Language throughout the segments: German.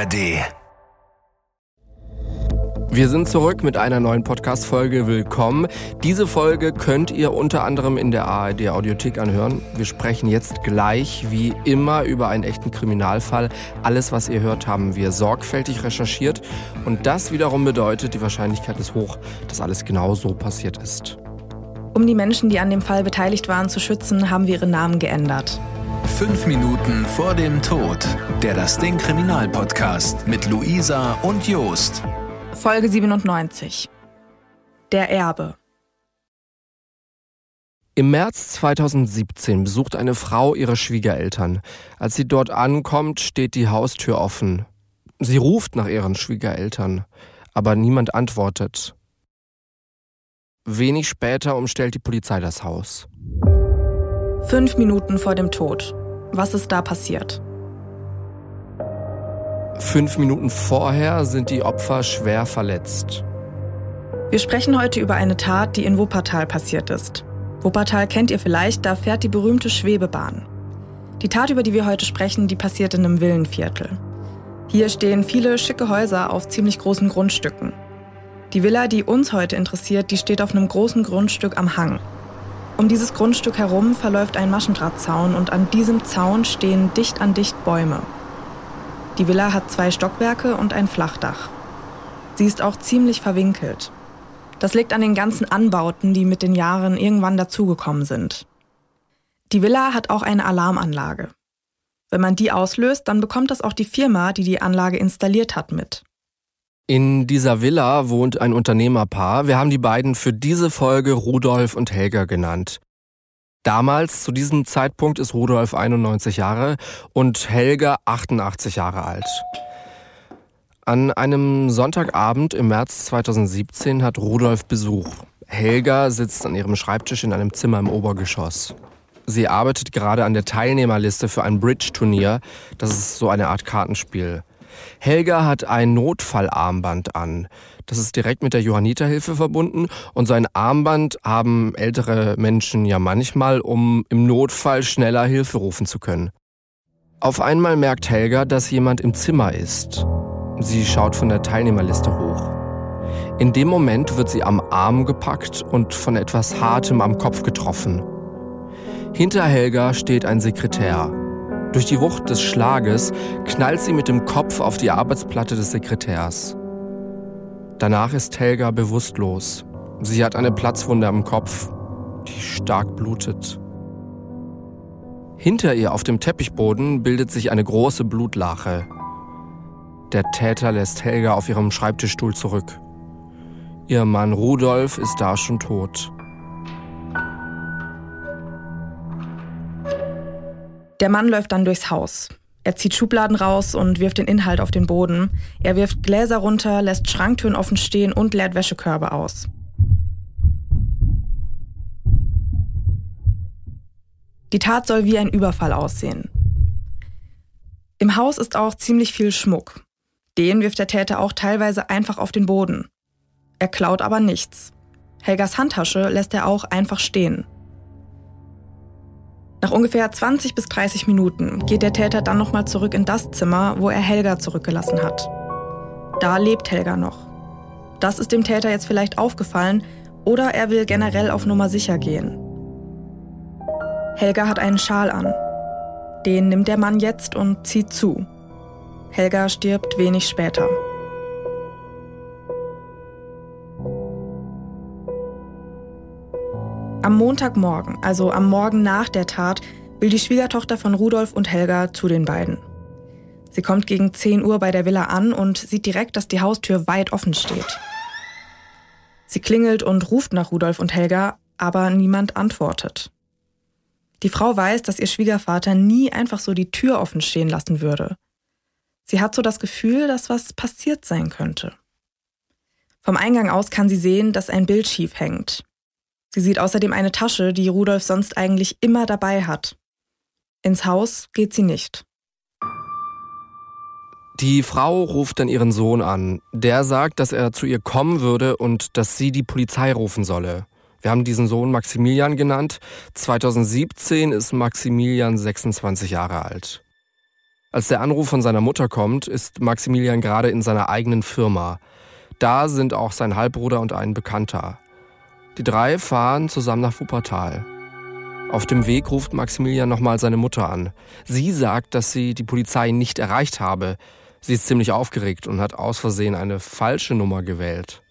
ARD. Wir sind zurück mit einer neuen Podcast-Folge. Willkommen. Diese Folge könnt ihr unter anderem in der ARD Audiothek anhören. Wir sprechen jetzt gleich wie immer über einen echten Kriminalfall. Alles, was ihr hört, haben wir sorgfältig recherchiert. Und das wiederum bedeutet, die Wahrscheinlichkeit ist hoch, dass alles genau so passiert ist. Um die Menschen, die an dem Fall beteiligt waren, zu schützen, haben wir ihre Namen geändert. Fünf Minuten vor dem Tod. Der Das Ding Kriminalpodcast mit Luisa und Jost. Folge 97. Der Erbe. Im März 2017 besucht eine Frau ihre Schwiegereltern. Als sie dort ankommt, steht die Haustür offen. Sie ruft nach ihren Schwiegereltern, aber niemand antwortet. Wenig später umstellt die Polizei das Haus. Fünf Minuten vor dem Tod. Was ist da passiert? Fünf Minuten vorher sind die Opfer schwer verletzt. Wir sprechen heute über eine Tat, die in Wuppertal passiert ist. Wuppertal kennt ihr vielleicht, da fährt die berühmte Schwebebahn. Die Tat, über die wir heute sprechen, die passiert in einem Villenviertel. Hier stehen viele schicke Häuser auf ziemlich großen Grundstücken. Die Villa, die uns heute interessiert, die steht auf einem großen Grundstück am Hang. Um dieses Grundstück herum verläuft ein Maschendrahtzaun und an diesem Zaun stehen dicht an dicht Bäume. Die Villa hat zwei Stockwerke und ein Flachdach. Sie ist auch ziemlich verwinkelt. Das liegt an den ganzen Anbauten, die mit den Jahren irgendwann dazugekommen sind. Die Villa hat auch eine Alarmanlage. Wenn man die auslöst, dann bekommt das auch die Firma, die die Anlage installiert hat, mit. In dieser Villa wohnt ein Unternehmerpaar. Wir haben die beiden für diese Folge Rudolf und Helga genannt. Damals, zu diesem Zeitpunkt, ist Rudolf 91 Jahre und Helga 88 Jahre alt. An einem Sonntagabend im März 2017 hat Rudolf Besuch. Helga sitzt an ihrem Schreibtisch in einem Zimmer im Obergeschoss. Sie arbeitet gerade an der Teilnehmerliste für ein Bridge-Turnier. Das ist so eine Art Kartenspiel. Helga hat ein Notfallarmband an. Das ist direkt mit der Johanniterhilfe verbunden und so ein Armband haben ältere Menschen ja manchmal, um im Notfall schneller Hilfe rufen zu können. Auf einmal merkt Helga, dass jemand im Zimmer ist. Sie schaut von der Teilnehmerliste hoch. In dem Moment wird sie am Arm gepackt und von etwas Hartem am Kopf getroffen. Hinter Helga steht ein Sekretär. Durch die Wucht des Schlages knallt sie mit dem Kopf auf die Arbeitsplatte des Sekretärs. Danach ist Helga bewusstlos. Sie hat eine Platzwunde am Kopf, die stark blutet. Hinter ihr auf dem Teppichboden bildet sich eine große Blutlache. Der Täter lässt Helga auf ihrem Schreibtischstuhl zurück. Ihr Mann Rudolf ist da schon tot. Der Mann läuft dann durchs Haus. Er zieht Schubladen raus und wirft den Inhalt auf den Boden. Er wirft Gläser runter, lässt Schranktüren offen stehen und leert Wäschekörbe aus. Die Tat soll wie ein Überfall aussehen. Im Haus ist auch ziemlich viel Schmuck. Den wirft der Täter auch teilweise einfach auf den Boden. Er klaut aber nichts. Helgas Handtasche lässt er auch einfach stehen. Nach ungefähr 20 bis 30 Minuten geht der Täter dann nochmal zurück in das Zimmer, wo er Helga zurückgelassen hat. Da lebt Helga noch. Das ist dem Täter jetzt vielleicht aufgefallen oder er will generell auf Nummer sicher gehen. Helga hat einen Schal an. Den nimmt der Mann jetzt und zieht zu. Helga stirbt wenig später. Am Montagmorgen, also am Morgen nach der Tat, will die Schwiegertochter von Rudolf und Helga zu den beiden. Sie kommt gegen 10 Uhr bei der Villa an und sieht direkt, dass die Haustür weit offen steht. Sie klingelt und ruft nach Rudolf und Helga, aber niemand antwortet. Die Frau weiß, dass ihr Schwiegervater nie einfach so die Tür offen stehen lassen würde. Sie hat so das Gefühl, dass was passiert sein könnte. Vom Eingang aus kann sie sehen, dass ein Bild schief hängt. Sie sieht außerdem eine Tasche, die Rudolf sonst eigentlich immer dabei hat. Ins Haus geht sie nicht. Die Frau ruft dann ihren Sohn an. Der sagt, dass er zu ihr kommen würde und dass sie die Polizei rufen solle. Wir haben diesen Sohn Maximilian genannt. 2017 ist Maximilian 26 Jahre alt. Als der Anruf von seiner Mutter kommt, ist Maximilian gerade in seiner eigenen Firma. Da sind auch sein Halbbruder und ein Bekannter. Die drei fahren zusammen nach Wuppertal. Auf dem Weg ruft Maximilian nochmal seine Mutter an. Sie sagt, dass sie die Polizei nicht erreicht habe. Sie ist ziemlich aufgeregt und hat aus Versehen eine falsche Nummer gewählt.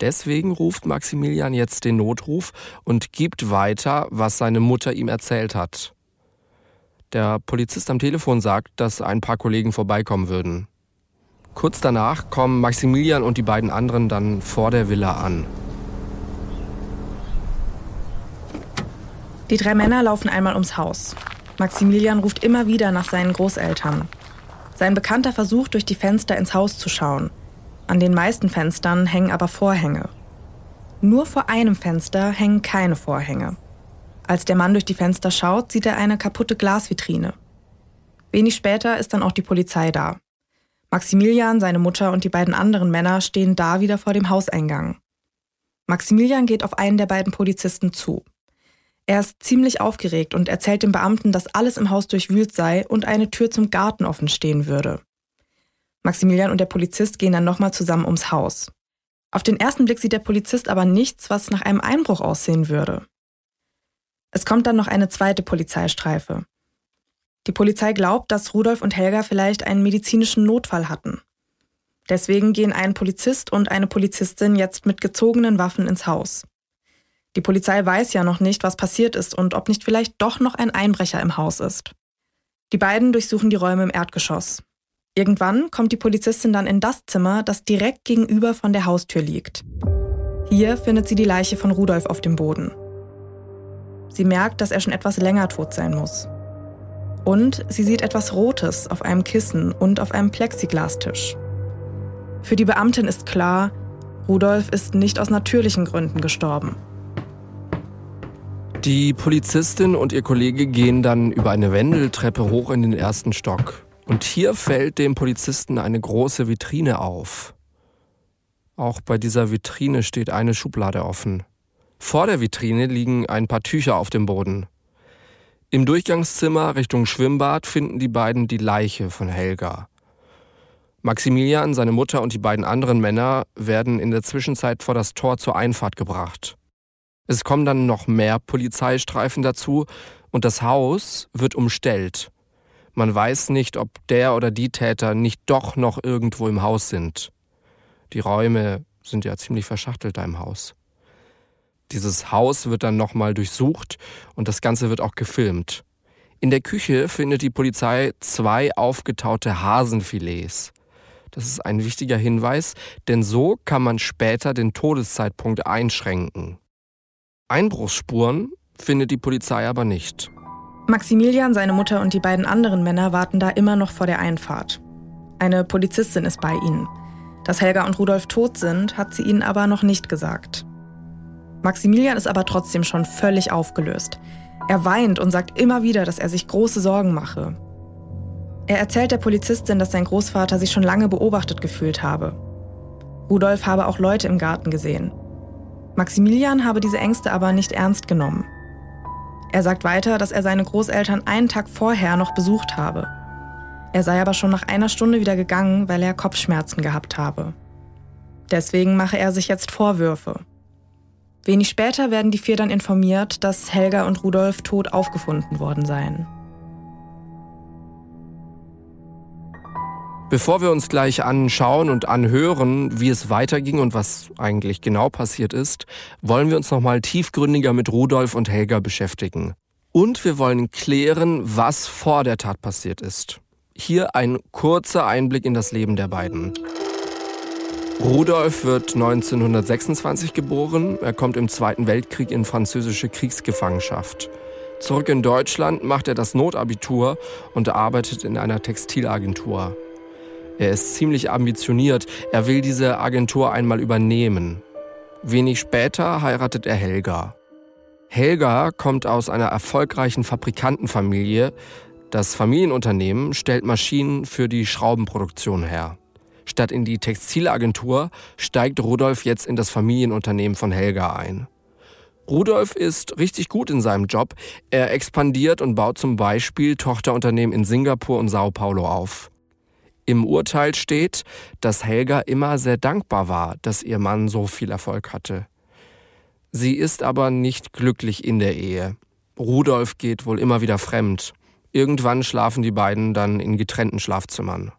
Deswegen ruft Maximilian jetzt den Notruf und gibt weiter, was seine Mutter ihm erzählt hat. Der Polizist am Telefon sagt, dass ein paar Kollegen vorbeikommen würden. Kurz danach kommen Maximilian und die beiden anderen dann vor der Villa an. Die drei Männer laufen einmal ums Haus. Maximilian ruft immer wieder nach seinen Großeltern. Sein Bekannter versucht, durch die Fenster ins Haus zu schauen. An den meisten Fenstern hängen aber Vorhänge. Nur vor einem Fenster hängen keine Vorhänge. Als der Mann durch die Fenster schaut, sieht er eine kaputte Glasvitrine. Wenig später ist dann auch die Polizei da. Maximilian, seine Mutter und die beiden anderen Männer stehen da wieder vor dem Hauseingang. Maximilian geht auf einen der beiden Polizisten zu. Er ist ziemlich aufgeregt und erzählt dem Beamten, dass alles im Haus durchwühlt sei und eine Tür zum Garten offen stehen würde. Maximilian und der Polizist gehen dann nochmal zusammen ums Haus. Auf den ersten Blick sieht der Polizist aber nichts, was nach einem Einbruch aussehen würde. Es kommt dann noch eine zweite Polizeistreife. Die Polizei glaubt, dass Rudolf und Helga vielleicht einen medizinischen Notfall hatten. Deswegen gehen ein Polizist und eine Polizistin jetzt mit gezogenen Waffen ins Haus. Die Polizei weiß ja noch nicht, was passiert ist und ob nicht vielleicht doch noch ein Einbrecher im Haus ist. Die beiden durchsuchen die Räume im Erdgeschoss. Irgendwann kommt die Polizistin dann in das Zimmer, das direkt gegenüber von der Haustür liegt. Hier findet sie die Leiche von Rudolf auf dem Boden. Sie merkt, dass er schon etwas länger tot sein muss. Und sie sieht etwas Rotes auf einem Kissen und auf einem Plexiglastisch. Für die Beamtin ist klar, Rudolf ist nicht aus natürlichen Gründen gestorben. Die Polizistin und ihr Kollege gehen dann über eine Wendeltreppe hoch in den ersten Stock. Und hier fällt dem Polizisten eine große Vitrine auf. Auch bei dieser Vitrine steht eine Schublade offen. Vor der Vitrine liegen ein paar Tücher auf dem Boden. Im Durchgangszimmer Richtung Schwimmbad finden die beiden die Leiche von Helga. Maximilian, seine Mutter und die beiden anderen Männer werden in der Zwischenzeit vor das Tor zur Einfahrt gebracht. Es kommen dann noch mehr Polizeistreifen dazu und das Haus wird umstellt. Man weiß nicht, ob der oder die Täter nicht doch noch irgendwo im Haus sind. Die Räume sind ja ziemlich verschachtelt da im Haus. Dieses Haus wird dann nochmal durchsucht und das Ganze wird auch gefilmt. In der Küche findet die Polizei zwei aufgetaute Hasenfilets. Das ist ein wichtiger Hinweis, denn so kann man später den Todeszeitpunkt einschränken. Einbruchsspuren findet die Polizei aber nicht. Maximilian, seine Mutter und die beiden anderen Männer warten da immer noch vor der Einfahrt. Eine Polizistin ist bei ihnen. Dass Helga und Rudolf tot sind, hat sie ihnen aber noch nicht gesagt. Maximilian ist aber trotzdem schon völlig aufgelöst. Er weint und sagt immer wieder, dass er sich große Sorgen mache. Er erzählt der Polizistin, dass sein Großvater sich schon lange beobachtet gefühlt habe. Rudolf habe auch Leute im Garten gesehen. Maximilian habe diese Ängste aber nicht ernst genommen. Er sagt weiter, dass er seine Großeltern einen Tag vorher noch besucht habe. Er sei aber schon nach einer Stunde wieder gegangen, weil er Kopfschmerzen gehabt habe. Deswegen mache er sich jetzt Vorwürfe. Wenig später werden die vier dann informiert, dass Helga und Rudolf tot aufgefunden worden seien. Bevor wir uns gleich anschauen und anhören, wie es weiterging und was eigentlich genau passiert ist, wollen wir uns nochmal tiefgründiger mit Rudolf und Helga beschäftigen. Und wir wollen klären, was vor der Tat passiert ist. Hier ein kurzer Einblick in das Leben der beiden. Rudolf wird 1926 geboren. Er kommt im Zweiten Weltkrieg in französische Kriegsgefangenschaft. Zurück in Deutschland macht er das Notabitur und arbeitet in einer Textilagentur. Er ist ziemlich ambitioniert. Er will diese Agentur einmal übernehmen. Wenig später heiratet er Helga. Helga kommt aus einer erfolgreichen Fabrikantenfamilie. Das Familienunternehmen stellt Maschinen für die Schraubenproduktion her. Statt in die Textilagentur steigt Rudolf jetzt in das Familienunternehmen von Helga ein. Rudolf ist richtig gut in seinem Job. Er expandiert und baut zum Beispiel Tochterunternehmen in Singapur und Sao Paulo auf. Im Urteil steht, dass Helga immer sehr dankbar war, dass ihr Mann so viel Erfolg hatte. Sie ist aber nicht glücklich in der Ehe. Rudolf geht wohl immer wieder fremd. Irgendwann schlafen die beiden dann in getrennten Schlafzimmern.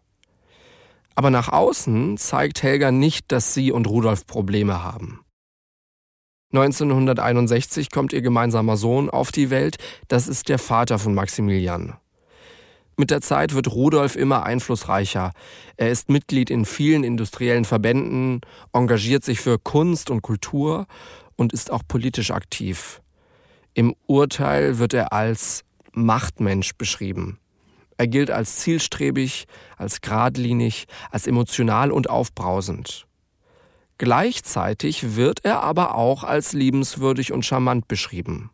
Aber nach außen zeigt Helga nicht, dass sie und Rudolf Probleme haben. 1961 kommt ihr gemeinsamer Sohn auf die Welt, das ist der Vater von Maximilian. Mit der Zeit wird Rudolf immer einflussreicher. Er ist Mitglied in vielen industriellen Verbänden, engagiert sich für Kunst und Kultur und ist auch politisch aktiv. Im Urteil wird er als Machtmensch beschrieben. Er gilt als zielstrebig, als geradlinig, als emotional und aufbrausend. Gleichzeitig wird er aber auch als liebenswürdig und charmant beschrieben.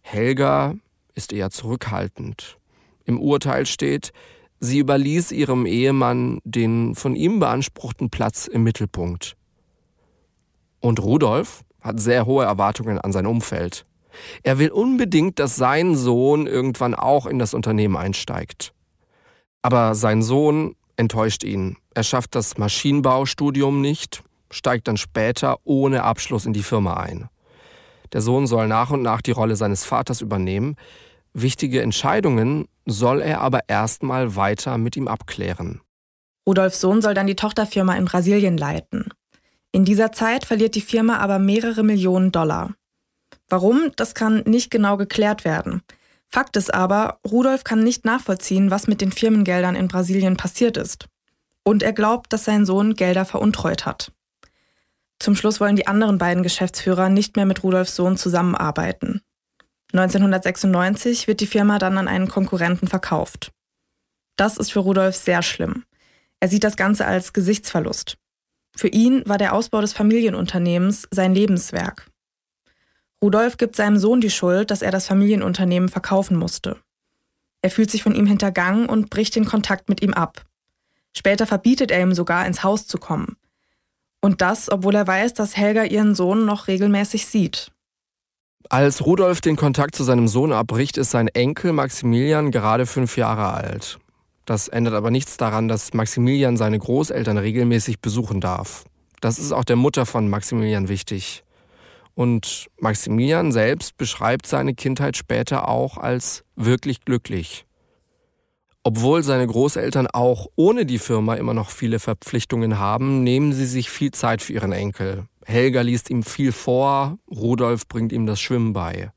Helga ist eher zurückhaltend. Im Urteil steht, sie überließ ihrem Ehemann den von ihm beanspruchten Platz im Mittelpunkt. Und Rudolf hat sehr hohe Erwartungen an sein Umfeld. Er will unbedingt, dass sein Sohn irgendwann auch in das Unternehmen einsteigt. Aber sein Sohn enttäuscht ihn. Er schafft das Maschinenbaustudium nicht, steigt dann später ohne Abschluss in die Firma ein. Der Sohn soll nach und nach die Rolle seines Vaters übernehmen. Wichtige Entscheidungen soll er aber erstmal weiter mit ihm abklären. Rudolfs Sohn soll dann die Tochterfirma in Brasilien leiten. In dieser Zeit verliert die Firma aber mehrere Millionen Dollar. Warum, das kann nicht genau geklärt werden. Fakt ist aber, Rudolf kann nicht nachvollziehen, was mit den Firmengeldern in Brasilien passiert ist. Und er glaubt, dass sein Sohn Gelder veruntreut hat. Zum Schluss wollen die anderen beiden Geschäftsführer nicht mehr mit Rudolfs Sohn zusammenarbeiten. 1996 wird die Firma dann an einen Konkurrenten verkauft. Das ist für Rudolf sehr schlimm. Er sieht das Ganze als Gesichtsverlust. Für ihn war der Ausbau des Familienunternehmens sein Lebenswerk. Rudolf gibt seinem Sohn die Schuld, dass er das Familienunternehmen verkaufen musste. Er fühlt sich von ihm hintergangen und bricht den Kontakt mit ihm ab. Später verbietet er ihm sogar, ins Haus zu kommen. Und das, obwohl er weiß, dass Helga ihren Sohn noch regelmäßig sieht. Als Rudolf den Kontakt zu seinem Sohn abbricht, ist sein Enkel Maximilian gerade fünf Jahre alt. Das ändert aber nichts daran, dass Maximilian seine Großeltern regelmäßig besuchen darf. Das ist auch der Mutter von Maximilian wichtig. Und Maximilian selbst beschreibt seine Kindheit später auch als wirklich glücklich. Obwohl seine Großeltern auch ohne die Firma immer noch viele Verpflichtungen haben, nehmen sie sich viel Zeit für ihren Enkel. Helga liest ihm viel vor, Rudolf bringt ihm das Schwimmen bei.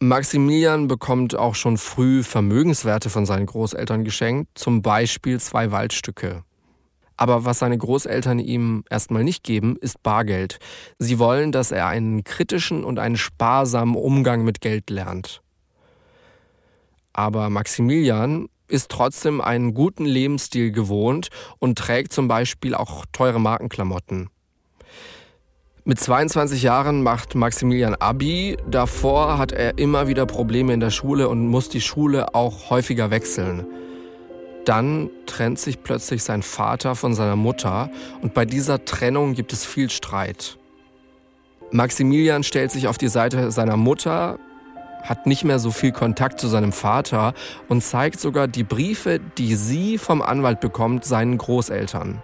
Maximilian bekommt auch schon früh Vermögenswerte von seinen Großeltern geschenkt, zum Beispiel zwei Waldstücke. Aber was seine Großeltern ihm erstmal nicht geben, ist Bargeld. Sie wollen, dass er einen kritischen und einen sparsamen Umgang mit Geld lernt. Aber Maximilian ist trotzdem einen guten Lebensstil gewohnt und trägt zum Beispiel auch teure Markenklamotten. Mit 22 Jahren macht Maximilian Abi. Davor hat er immer wieder Probleme in der Schule und muss die Schule auch häufiger wechseln. Dann trennt sich plötzlich sein Vater von seiner Mutter und bei dieser Trennung gibt es viel Streit. Maximilian stellt sich auf die Seite seiner Mutter, hat nicht mehr so viel Kontakt zu seinem Vater und zeigt sogar die Briefe, die sie vom Anwalt bekommt, seinen Großeltern.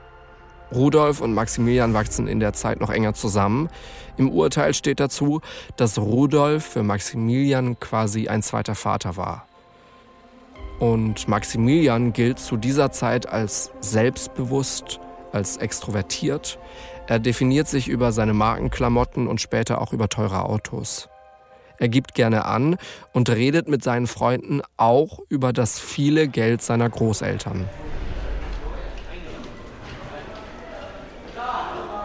Rudolf und Maximilian wachsen in der Zeit noch enger zusammen. Im Urteil steht dazu, dass Rudolf für Maximilian quasi ein zweiter Vater war. Und Maximilian gilt zu dieser Zeit als selbstbewusst, als extrovertiert. Er definiert sich über seine Markenklamotten und später auch über teure Autos. Er gibt gerne an und redet mit seinen Freunden auch über das viele Geld seiner Großeltern.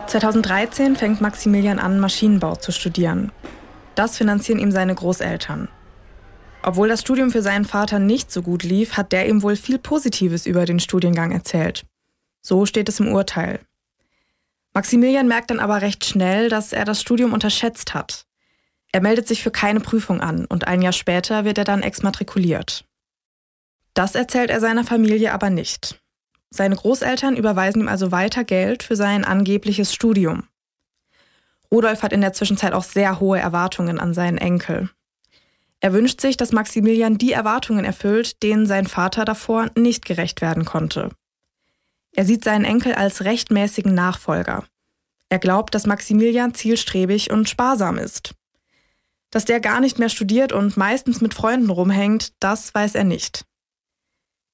2013 fängt Maximilian an, Maschinenbau zu studieren. Das finanzieren ihm seine Großeltern. Obwohl das Studium für seinen Vater nicht so gut lief, hat der ihm wohl viel Positives über den Studiengang erzählt. So steht es im Urteil. Maximilian merkt dann aber recht schnell, dass er das Studium unterschätzt hat. Er meldet sich für keine Prüfung an und ein Jahr später wird er dann exmatrikuliert. Das erzählt er seiner Familie aber nicht. Seine Großeltern überweisen ihm also weiter Geld für sein angebliches Studium. Rudolf hat in der Zwischenzeit auch sehr hohe Erwartungen an seinen Enkel. Er wünscht sich, dass Maximilian die Erwartungen erfüllt, denen sein Vater davor nicht gerecht werden konnte. Er sieht seinen Enkel als rechtmäßigen Nachfolger. Er glaubt, dass Maximilian zielstrebig und sparsam ist. Dass der gar nicht mehr studiert und meistens mit Freunden rumhängt, das weiß er nicht.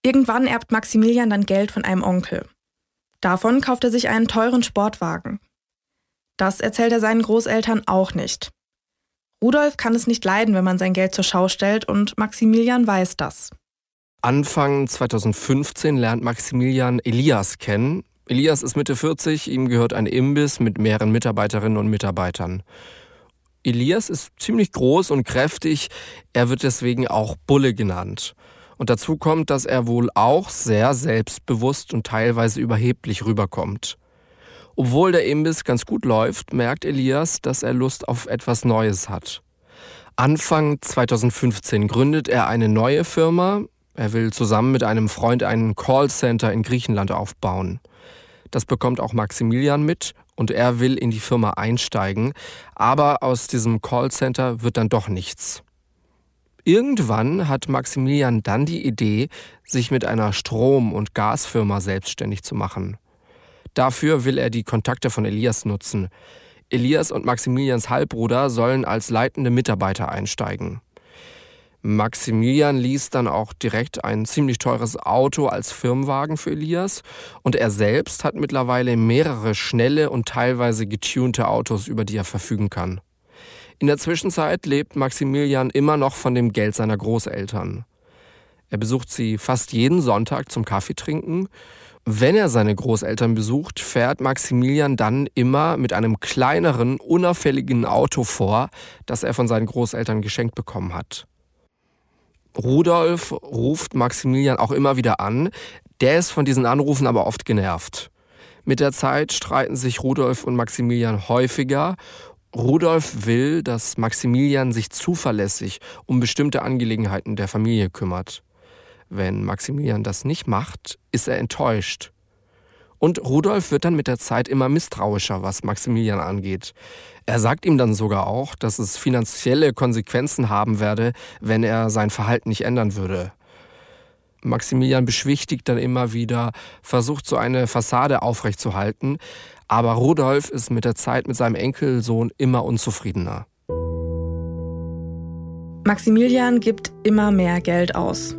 Irgendwann erbt Maximilian dann Geld von einem Onkel. Davon kauft er sich einen teuren Sportwagen. Das erzählt er seinen Großeltern auch nicht. Rudolf kann es nicht leiden, wenn man sein Geld zur Schau stellt und Maximilian weiß das. Anfang 2015 lernt Maximilian Elias kennen. Elias ist Mitte 40, ihm gehört ein Imbiss mit mehreren Mitarbeiterinnen und Mitarbeitern. Elias ist ziemlich groß und kräftig, er wird deswegen auch Bulle genannt. Und dazu kommt, dass er wohl auch sehr selbstbewusst und teilweise überheblich rüberkommt. Obwohl der Imbiss ganz gut läuft, merkt Elias, dass er Lust auf etwas Neues hat. Anfang 2015 gründet er eine neue Firma. Er will zusammen mit einem Freund einen Callcenter in Griechenland aufbauen. Das bekommt auch Maximilian mit und er will in die Firma einsteigen, aber aus diesem Callcenter wird dann doch nichts. Irgendwann hat Maximilian dann die Idee, sich mit einer Strom- und Gasfirma selbstständig zu machen. Dafür will er die Kontakte von Elias nutzen. Elias und Maximilians Halbbruder sollen als leitende Mitarbeiter einsteigen. Maximilian ließ dann auch direkt ein ziemlich teures Auto als Firmenwagen für Elias und er selbst hat mittlerweile mehrere schnelle und teilweise getunte Autos, über die er verfügen kann. In der Zwischenzeit lebt Maximilian immer noch von dem Geld seiner Großeltern. Er besucht sie fast jeden Sonntag zum Kaffeetrinken. Wenn er seine Großeltern besucht, fährt Maximilian dann immer mit einem kleineren, unauffälligen Auto vor, das er von seinen Großeltern geschenkt bekommen hat. Rudolf ruft Maximilian auch immer wieder an, der ist von diesen Anrufen aber oft genervt. Mit der Zeit streiten sich Rudolf und Maximilian häufiger Rudolf will, dass Maximilian sich zuverlässig um bestimmte Angelegenheiten der Familie kümmert. Wenn Maximilian das nicht macht, ist er enttäuscht. Und Rudolf wird dann mit der Zeit immer misstrauischer, was Maximilian angeht. Er sagt ihm dann sogar auch, dass es finanzielle Konsequenzen haben werde, wenn er sein Verhalten nicht ändern würde. Maximilian beschwichtigt dann immer wieder, versucht so eine Fassade aufrechtzuhalten, aber Rudolf ist mit der Zeit mit seinem Enkelsohn immer unzufriedener. Maximilian gibt immer mehr Geld aus.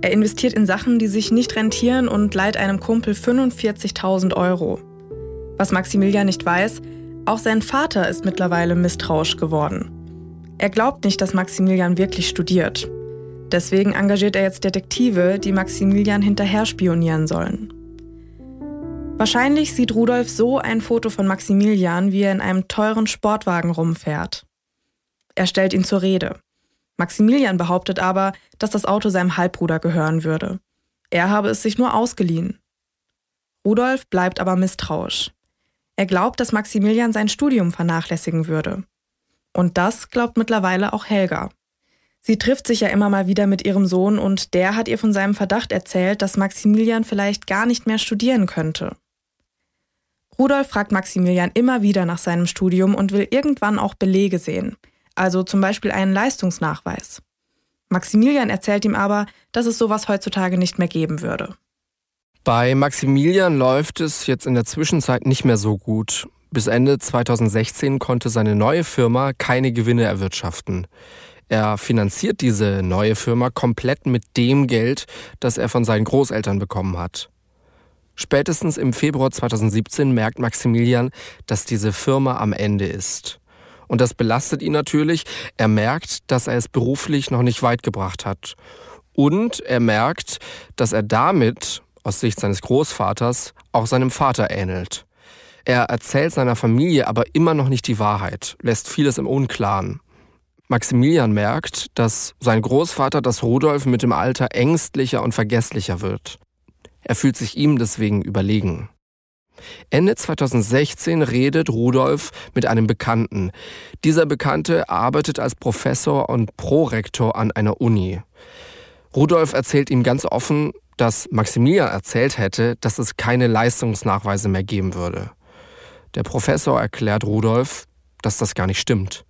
Er investiert in Sachen, die sich nicht rentieren und leiht einem Kumpel 45.000 Euro. Was Maximilian nicht weiß, auch sein Vater ist mittlerweile misstrauisch geworden. Er glaubt nicht, dass Maximilian wirklich studiert. Deswegen engagiert er jetzt Detektive, die Maximilian hinterher spionieren sollen. Wahrscheinlich sieht Rudolf so ein Foto von Maximilian, wie er in einem teuren Sportwagen rumfährt. Er stellt ihn zur Rede. Maximilian behauptet aber, dass das Auto seinem Halbbruder gehören würde. Er habe es sich nur ausgeliehen. Rudolf bleibt aber misstrauisch. Er glaubt, dass Maximilian sein Studium vernachlässigen würde. Und das glaubt mittlerweile auch Helga. Sie trifft sich ja immer mal wieder mit ihrem Sohn und der hat ihr von seinem Verdacht erzählt, dass Maximilian vielleicht gar nicht mehr studieren könnte. Rudolf fragt Maximilian immer wieder nach seinem Studium und will irgendwann auch Belege sehen, also zum Beispiel einen Leistungsnachweis. Maximilian erzählt ihm aber, dass es sowas heutzutage nicht mehr geben würde. Bei Maximilian läuft es jetzt in der Zwischenzeit nicht mehr so gut. Bis Ende 2016 konnte seine neue Firma keine Gewinne erwirtschaften. Er finanziert diese neue Firma komplett mit dem Geld, das er von seinen Großeltern bekommen hat. Spätestens im Februar 2017 merkt Maximilian, dass diese Firma am Ende ist. Und das belastet ihn natürlich. Er merkt, dass er es beruflich noch nicht weit gebracht hat. Und er merkt, dass er damit, aus Sicht seines Großvaters, auch seinem Vater ähnelt. Er erzählt seiner Familie aber immer noch nicht die Wahrheit, lässt vieles im Unklaren. Maximilian merkt, dass sein Großvater, das Rudolf, mit dem Alter ängstlicher und vergesslicher wird. Er fühlt sich ihm deswegen überlegen. Ende 2016 redet Rudolf mit einem Bekannten. Dieser Bekannte arbeitet als Professor und Prorektor an einer Uni. Rudolf erzählt ihm ganz offen, dass Maximilian erzählt hätte, dass es keine Leistungsnachweise mehr geben würde. Der Professor erklärt Rudolf, dass das gar nicht stimmt.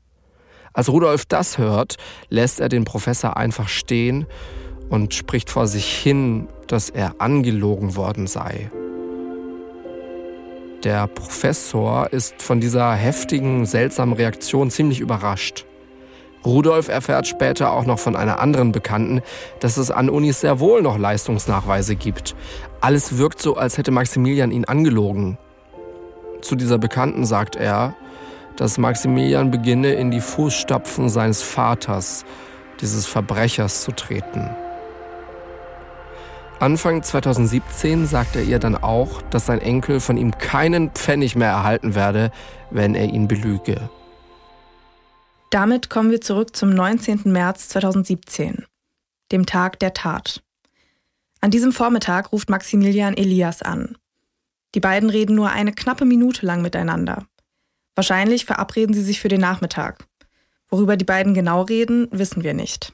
Als Rudolf das hört, lässt er den Professor einfach stehen und spricht vor sich hin, dass er angelogen worden sei. Der Professor ist von dieser heftigen, seltsamen Reaktion ziemlich überrascht. Rudolf erfährt später auch noch von einer anderen Bekannten, dass es an Unis sehr wohl noch Leistungsnachweise gibt. Alles wirkt so, als hätte Maximilian ihn angelogen. Zu dieser Bekannten sagt er, dass Maximilian beginne, in die Fußstapfen seines Vaters, dieses Verbrechers, zu treten. Anfang 2017 sagt er ihr dann auch, dass sein Enkel von ihm keinen Pfennig mehr erhalten werde, wenn er ihn belüge. Damit kommen wir zurück zum 19. März 2017, dem Tag der Tat. An diesem Vormittag ruft Maximilian Elias an. Die beiden reden nur eine knappe Minute lang miteinander. Wahrscheinlich verabreden sie sich für den Nachmittag. Worüber die beiden genau reden, wissen wir nicht.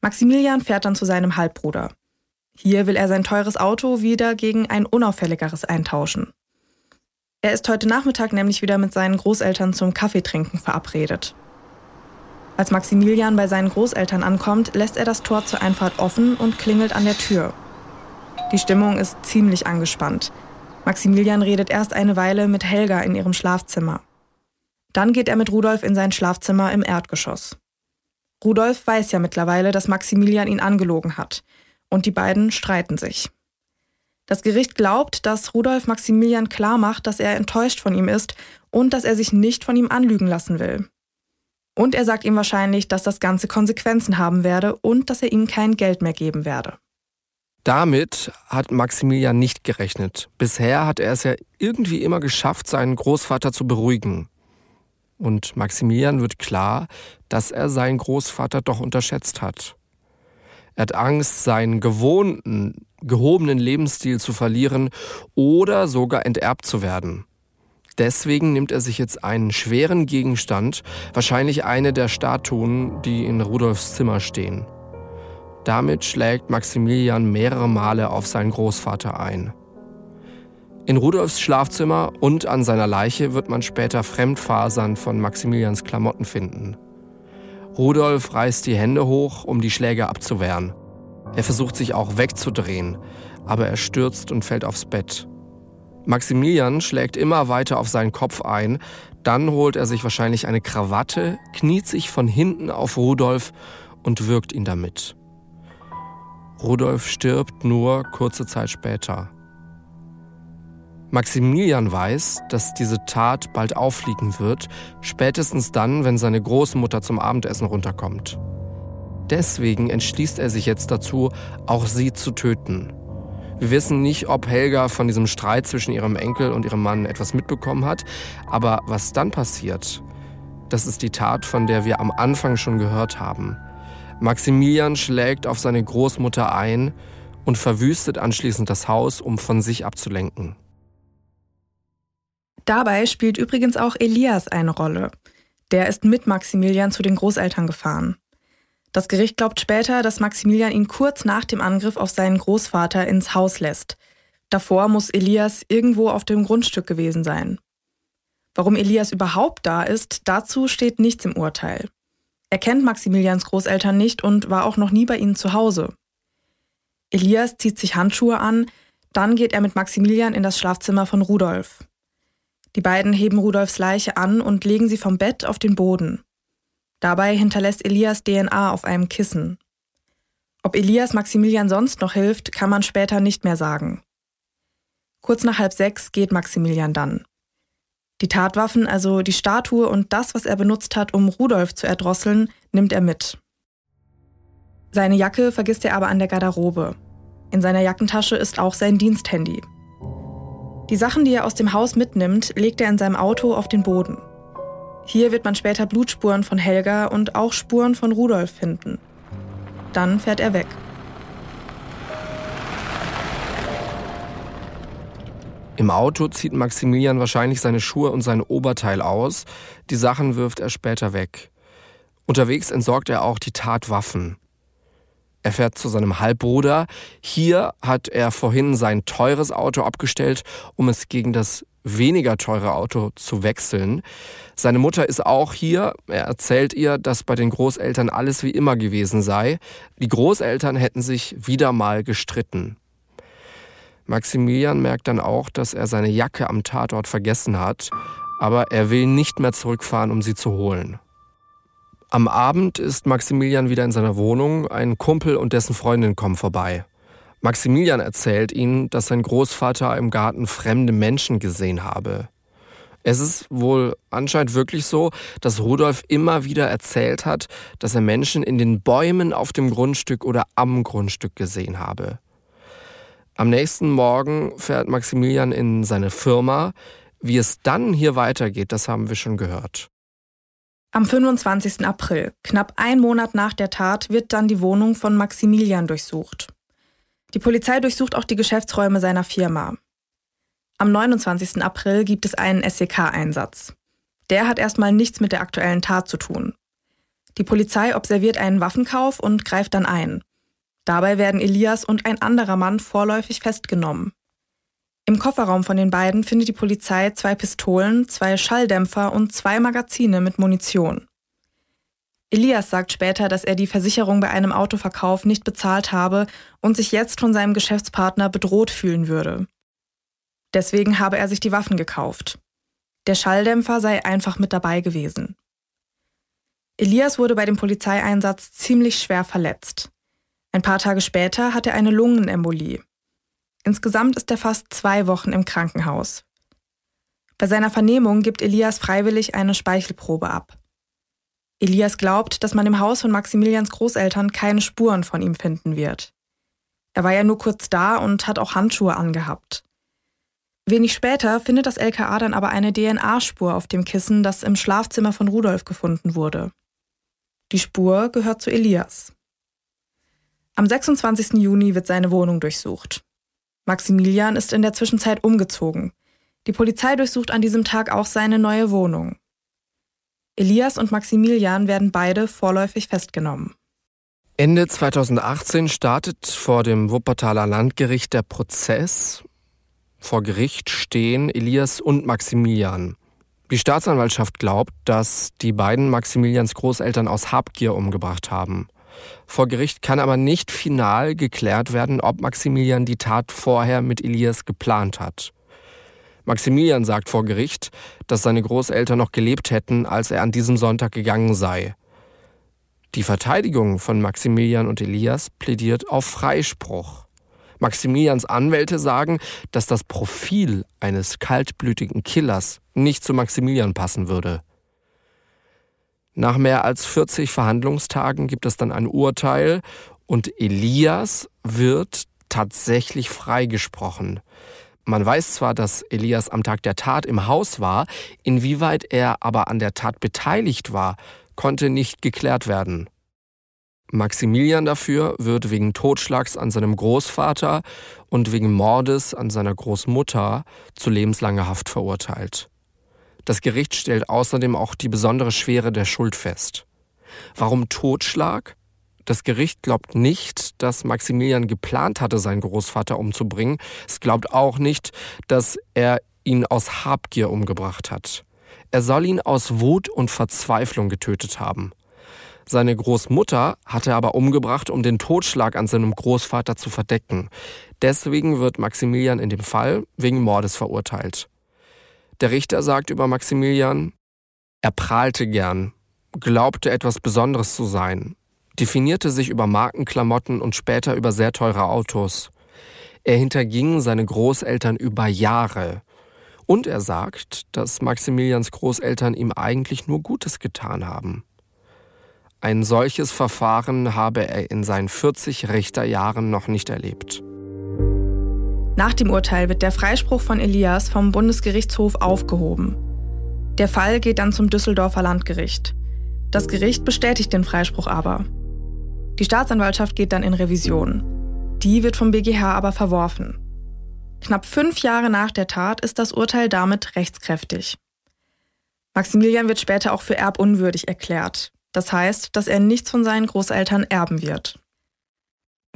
Maximilian fährt dann zu seinem Halbbruder. Hier will er sein teures Auto wieder gegen ein unauffälligeres eintauschen. Er ist heute Nachmittag nämlich wieder mit seinen Großeltern zum Kaffeetrinken verabredet. Als Maximilian bei seinen Großeltern ankommt, lässt er das Tor zur Einfahrt offen und klingelt an der Tür. Die Stimmung ist ziemlich angespannt. Maximilian redet erst eine Weile mit Helga in ihrem Schlafzimmer. Dann geht er mit Rudolf in sein Schlafzimmer im Erdgeschoss. Rudolf weiß ja mittlerweile, dass Maximilian ihn angelogen hat und die beiden streiten sich. Das Gericht glaubt, dass Rudolf Maximilian klar macht, dass er enttäuscht von ihm ist und dass er sich nicht von ihm anlügen lassen will. Und er sagt ihm wahrscheinlich, dass das Ganze Konsequenzen haben werde und dass er ihm kein Geld mehr geben werde. Damit hat Maximilian nicht gerechnet. Bisher hat er es ja irgendwie immer geschafft, seinen Großvater zu beruhigen. Und Maximilian wird klar, dass er seinen Großvater doch unterschätzt hat. Er hat Angst, seinen gewohnten, gehobenen Lebensstil zu verlieren oder sogar enterbt zu werden. Deswegen nimmt er sich jetzt einen schweren Gegenstand, wahrscheinlich eine der Statuen, die in Rudolfs Zimmer stehen. Damit schlägt Maximilian mehrere Male auf seinen Großvater ein. In Rudolfs Schlafzimmer und an seiner Leiche wird man später Fremdfasern von Maximilians Klamotten finden. Rudolf reißt die Hände hoch, um die Schläge abzuwehren. Er versucht sich auch wegzudrehen, aber er stürzt und fällt aufs Bett. Maximilian schlägt immer weiter auf seinen Kopf ein, dann holt er sich wahrscheinlich eine Krawatte, kniet sich von hinten auf Rudolf und wirkt ihn damit. Rudolf stirbt nur kurze Zeit später. Maximilian weiß, dass diese Tat bald auffliegen wird, spätestens dann, wenn seine Großmutter zum Abendessen runterkommt. Deswegen entschließt er sich jetzt dazu, auch sie zu töten. Wir wissen nicht, ob Helga von diesem Streit zwischen ihrem Enkel und ihrem Mann etwas mitbekommen hat, aber was dann passiert, das ist die Tat, von der wir am Anfang schon gehört haben. Maximilian schlägt auf seine Großmutter ein und verwüstet anschließend das Haus, um von sich abzulenken. Dabei spielt übrigens auch Elias eine Rolle. Der ist mit Maximilian zu den Großeltern gefahren. Das Gericht glaubt später, dass Maximilian ihn kurz nach dem Angriff auf seinen Großvater ins Haus lässt. Davor muss Elias irgendwo auf dem Grundstück gewesen sein. Warum Elias überhaupt da ist, dazu steht nichts im Urteil. Er kennt Maximilians Großeltern nicht und war auch noch nie bei ihnen zu Hause. Elias zieht sich Handschuhe an, dann geht er mit Maximilian in das Schlafzimmer von Rudolf. Die beiden heben Rudolfs Leiche an und legen sie vom Bett auf den Boden. Dabei hinterlässt Elias DNA auf einem Kissen. Ob Elias Maximilian sonst noch hilft, kann man später nicht mehr sagen. Kurz nach halb sechs geht Maximilian dann. Die Tatwaffen, also die Statue und das, was er benutzt hat, um Rudolf zu erdrosseln, nimmt er mit. Seine Jacke vergisst er aber an der Garderobe. In seiner Jackentasche ist auch sein Diensthandy. Die Sachen, die er aus dem Haus mitnimmt, legt er in seinem Auto auf den Boden. Hier wird man später Blutspuren von Helga und auch Spuren von Rudolf finden. Dann fährt er weg. Im Auto zieht Maximilian wahrscheinlich seine Schuhe und sein Oberteil aus. Die Sachen wirft er später weg. Unterwegs entsorgt er auch die Tatwaffen. Er fährt zu seinem Halbbruder. Hier hat er vorhin sein teures Auto abgestellt, um es gegen das weniger teure Auto zu wechseln. Seine Mutter ist auch hier. Er erzählt ihr, dass bei den Großeltern alles wie immer gewesen sei. Die Großeltern hätten sich wieder mal gestritten. Maximilian merkt dann auch, dass er seine Jacke am Tatort vergessen hat, aber er will nicht mehr zurückfahren, um sie zu holen. Am Abend ist Maximilian wieder in seiner Wohnung, ein Kumpel und dessen Freundin kommen vorbei. Maximilian erzählt ihnen, dass sein Großvater im Garten fremde Menschen gesehen habe. Es ist wohl anscheinend wirklich so, dass Rudolf immer wieder erzählt hat, dass er Menschen in den Bäumen auf dem Grundstück oder am Grundstück gesehen habe. Am nächsten Morgen fährt Maximilian in seine Firma. Wie es dann hier weitergeht, das haben wir schon gehört. Am 25. April, knapp ein Monat nach der Tat, wird dann die Wohnung von Maximilian durchsucht. Die Polizei durchsucht auch die Geschäftsräume seiner Firma. Am 29. April gibt es einen SEK-Einsatz. Der hat erstmal nichts mit der aktuellen Tat zu tun. Die Polizei observiert einen Waffenkauf und greift dann ein. Dabei werden Elias und ein anderer Mann vorläufig festgenommen. Im Kofferraum von den beiden findet die Polizei zwei Pistolen, zwei Schalldämpfer und zwei Magazine mit Munition. Elias sagt später, dass er die Versicherung bei einem Autoverkauf nicht bezahlt habe und sich jetzt von seinem Geschäftspartner bedroht fühlen würde. Deswegen habe er sich die Waffen gekauft. Der Schalldämpfer sei einfach mit dabei gewesen. Elias wurde bei dem Polizeieinsatz ziemlich schwer verletzt. Ein paar Tage später hat er eine Lungenembolie. Insgesamt ist er fast zwei Wochen im Krankenhaus. Bei seiner Vernehmung gibt Elias freiwillig eine Speichelprobe ab. Elias glaubt, dass man im Haus von Maximilians Großeltern keine Spuren von ihm finden wird. Er war ja nur kurz da und hat auch Handschuhe angehabt. Wenig später findet das LKA dann aber eine DNA-Spur auf dem Kissen, das im Schlafzimmer von Rudolf gefunden wurde. Die Spur gehört zu Elias. Am 26. Juni wird seine Wohnung durchsucht. Maximilian ist in der Zwischenzeit umgezogen. Die Polizei durchsucht an diesem Tag auch seine neue Wohnung. Elias und Maximilian werden beide vorläufig festgenommen. Ende 2018 startet vor dem Wuppertaler Landgericht der Prozess vor Gericht stehen Elias und Maximilian. Die Staatsanwaltschaft glaubt, dass die beiden Maximilians Großeltern aus Habgier umgebracht haben. Vor Gericht kann aber nicht final geklärt werden, ob Maximilian die Tat vorher mit Elias geplant hat. Maximilian sagt vor Gericht, dass seine Großeltern noch gelebt hätten, als er an diesem Sonntag gegangen sei. Die Verteidigung von Maximilian und Elias plädiert auf Freispruch. Maximilians Anwälte sagen, dass das Profil eines kaltblütigen Killers nicht zu Maximilian passen würde. Nach mehr als 40 Verhandlungstagen gibt es dann ein Urteil und Elias wird tatsächlich freigesprochen. Man weiß zwar, dass Elias am Tag der Tat im Haus war, inwieweit er aber an der Tat beteiligt war, konnte nicht geklärt werden. Maximilian dafür wird wegen Totschlags an seinem Großvater und wegen Mordes an seiner Großmutter zu lebenslanger Haft verurteilt. Das Gericht stellt außerdem auch die besondere Schwere der Schuld fest. Warum Totschlag? Das Gericht glaubt nicht, dass Maximilian geplant hatte, seinen Großvater umzubringen. Es glaubt auch nicht, dass er ihn aus Habgier umgebracht hat. Er soll ihn aus Wut und Verzweiflung getötet haben. Seine Großmutter hatte er aber umgebracht, um den Totschlag an seinem Großvater zu verdecken. Deswegen wird Maximilian in dem Fall wegen Mordes verurteilt. Der Richter sagt über Maximilian, er prahlte gern, glaubte etwas Besonderes zu sein, definierte sich über Markenklamotten und später über sehr teure Autos. Er hinterging seine Großeltern über Jahre. Und er sagt, dass Maximilians Großeltern ihm eigentlich nur Gutes getan haben. Ein solches Verfahren habe er in seinen 40 Richterjahren noch nicht erlebt. Nach dem Urteil wird der Freispruch von Elias vom Bundesgerichtshof aufgehoben. Der Fall geht dann zum Düsseldorfer Landgericht. Das Gericht bestätigt den Freispruch aber. Die Staatsanwaltschaft geht dann in Revision. Die wird vom BGH aber verworfen. Knapp fünf Jahre nach der Tat ist das Urteil damit rechtskräftig. Maximilian wird später auch für erbunwürdig erklärt. Das heißt, dass er nichts von seinen Großeltern erben wird.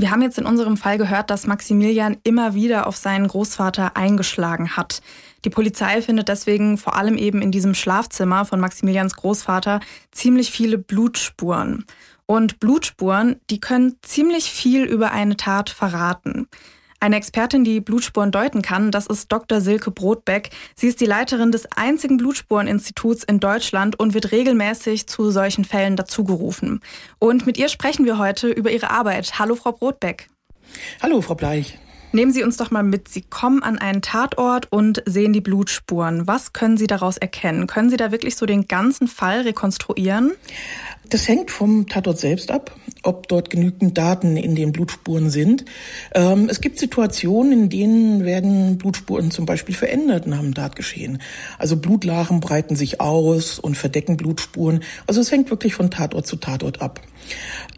Wir haben jetzt in unserem Fall gehört, dass Maximilian immer wieder auf seinen Großvater eingeschlagen hat. Die Polizei findet deswegen vor allem eben in diesem Schlafzimmer von Maximilians Großvater ziemlich viele Blutspuren. Und Blutspuren, die können ziemlich viel über eine Tat verraten. Eine Expertin, die Blutspuren deuten kann, das ist Dr. Silke Brotbeck. Sie ist die Leiterin des einzigen Blutspureninstituts in Deutschland und wird regelmäßig zu solchen Fällen dazugerufen. Und mit ihr sprechen wir heute über ihre Arbeit. Hallo, Frau Brotbeck. Hallo, Frau Bleich. Nehmen Sie uns doch mal mit. Sie kommen an einen Tatort und sehen die Blutspuren. Was können Sie daraus erkennen? Können Sie da wirklich so den ganzen Fall rekonstruieren? Das hängt vom Tatort selbst ab, ob dort genügend Daten in den Blutspuren sind. Ähm, es gibt Situationen, in denen werden Blutspuren zum Beispiel verändert nach dem Tatgeschehen. Also Blutlachen breiten sich aus und verdecken Blutspuren. Also es hängt wirklich von Tatort zu Tatort ab.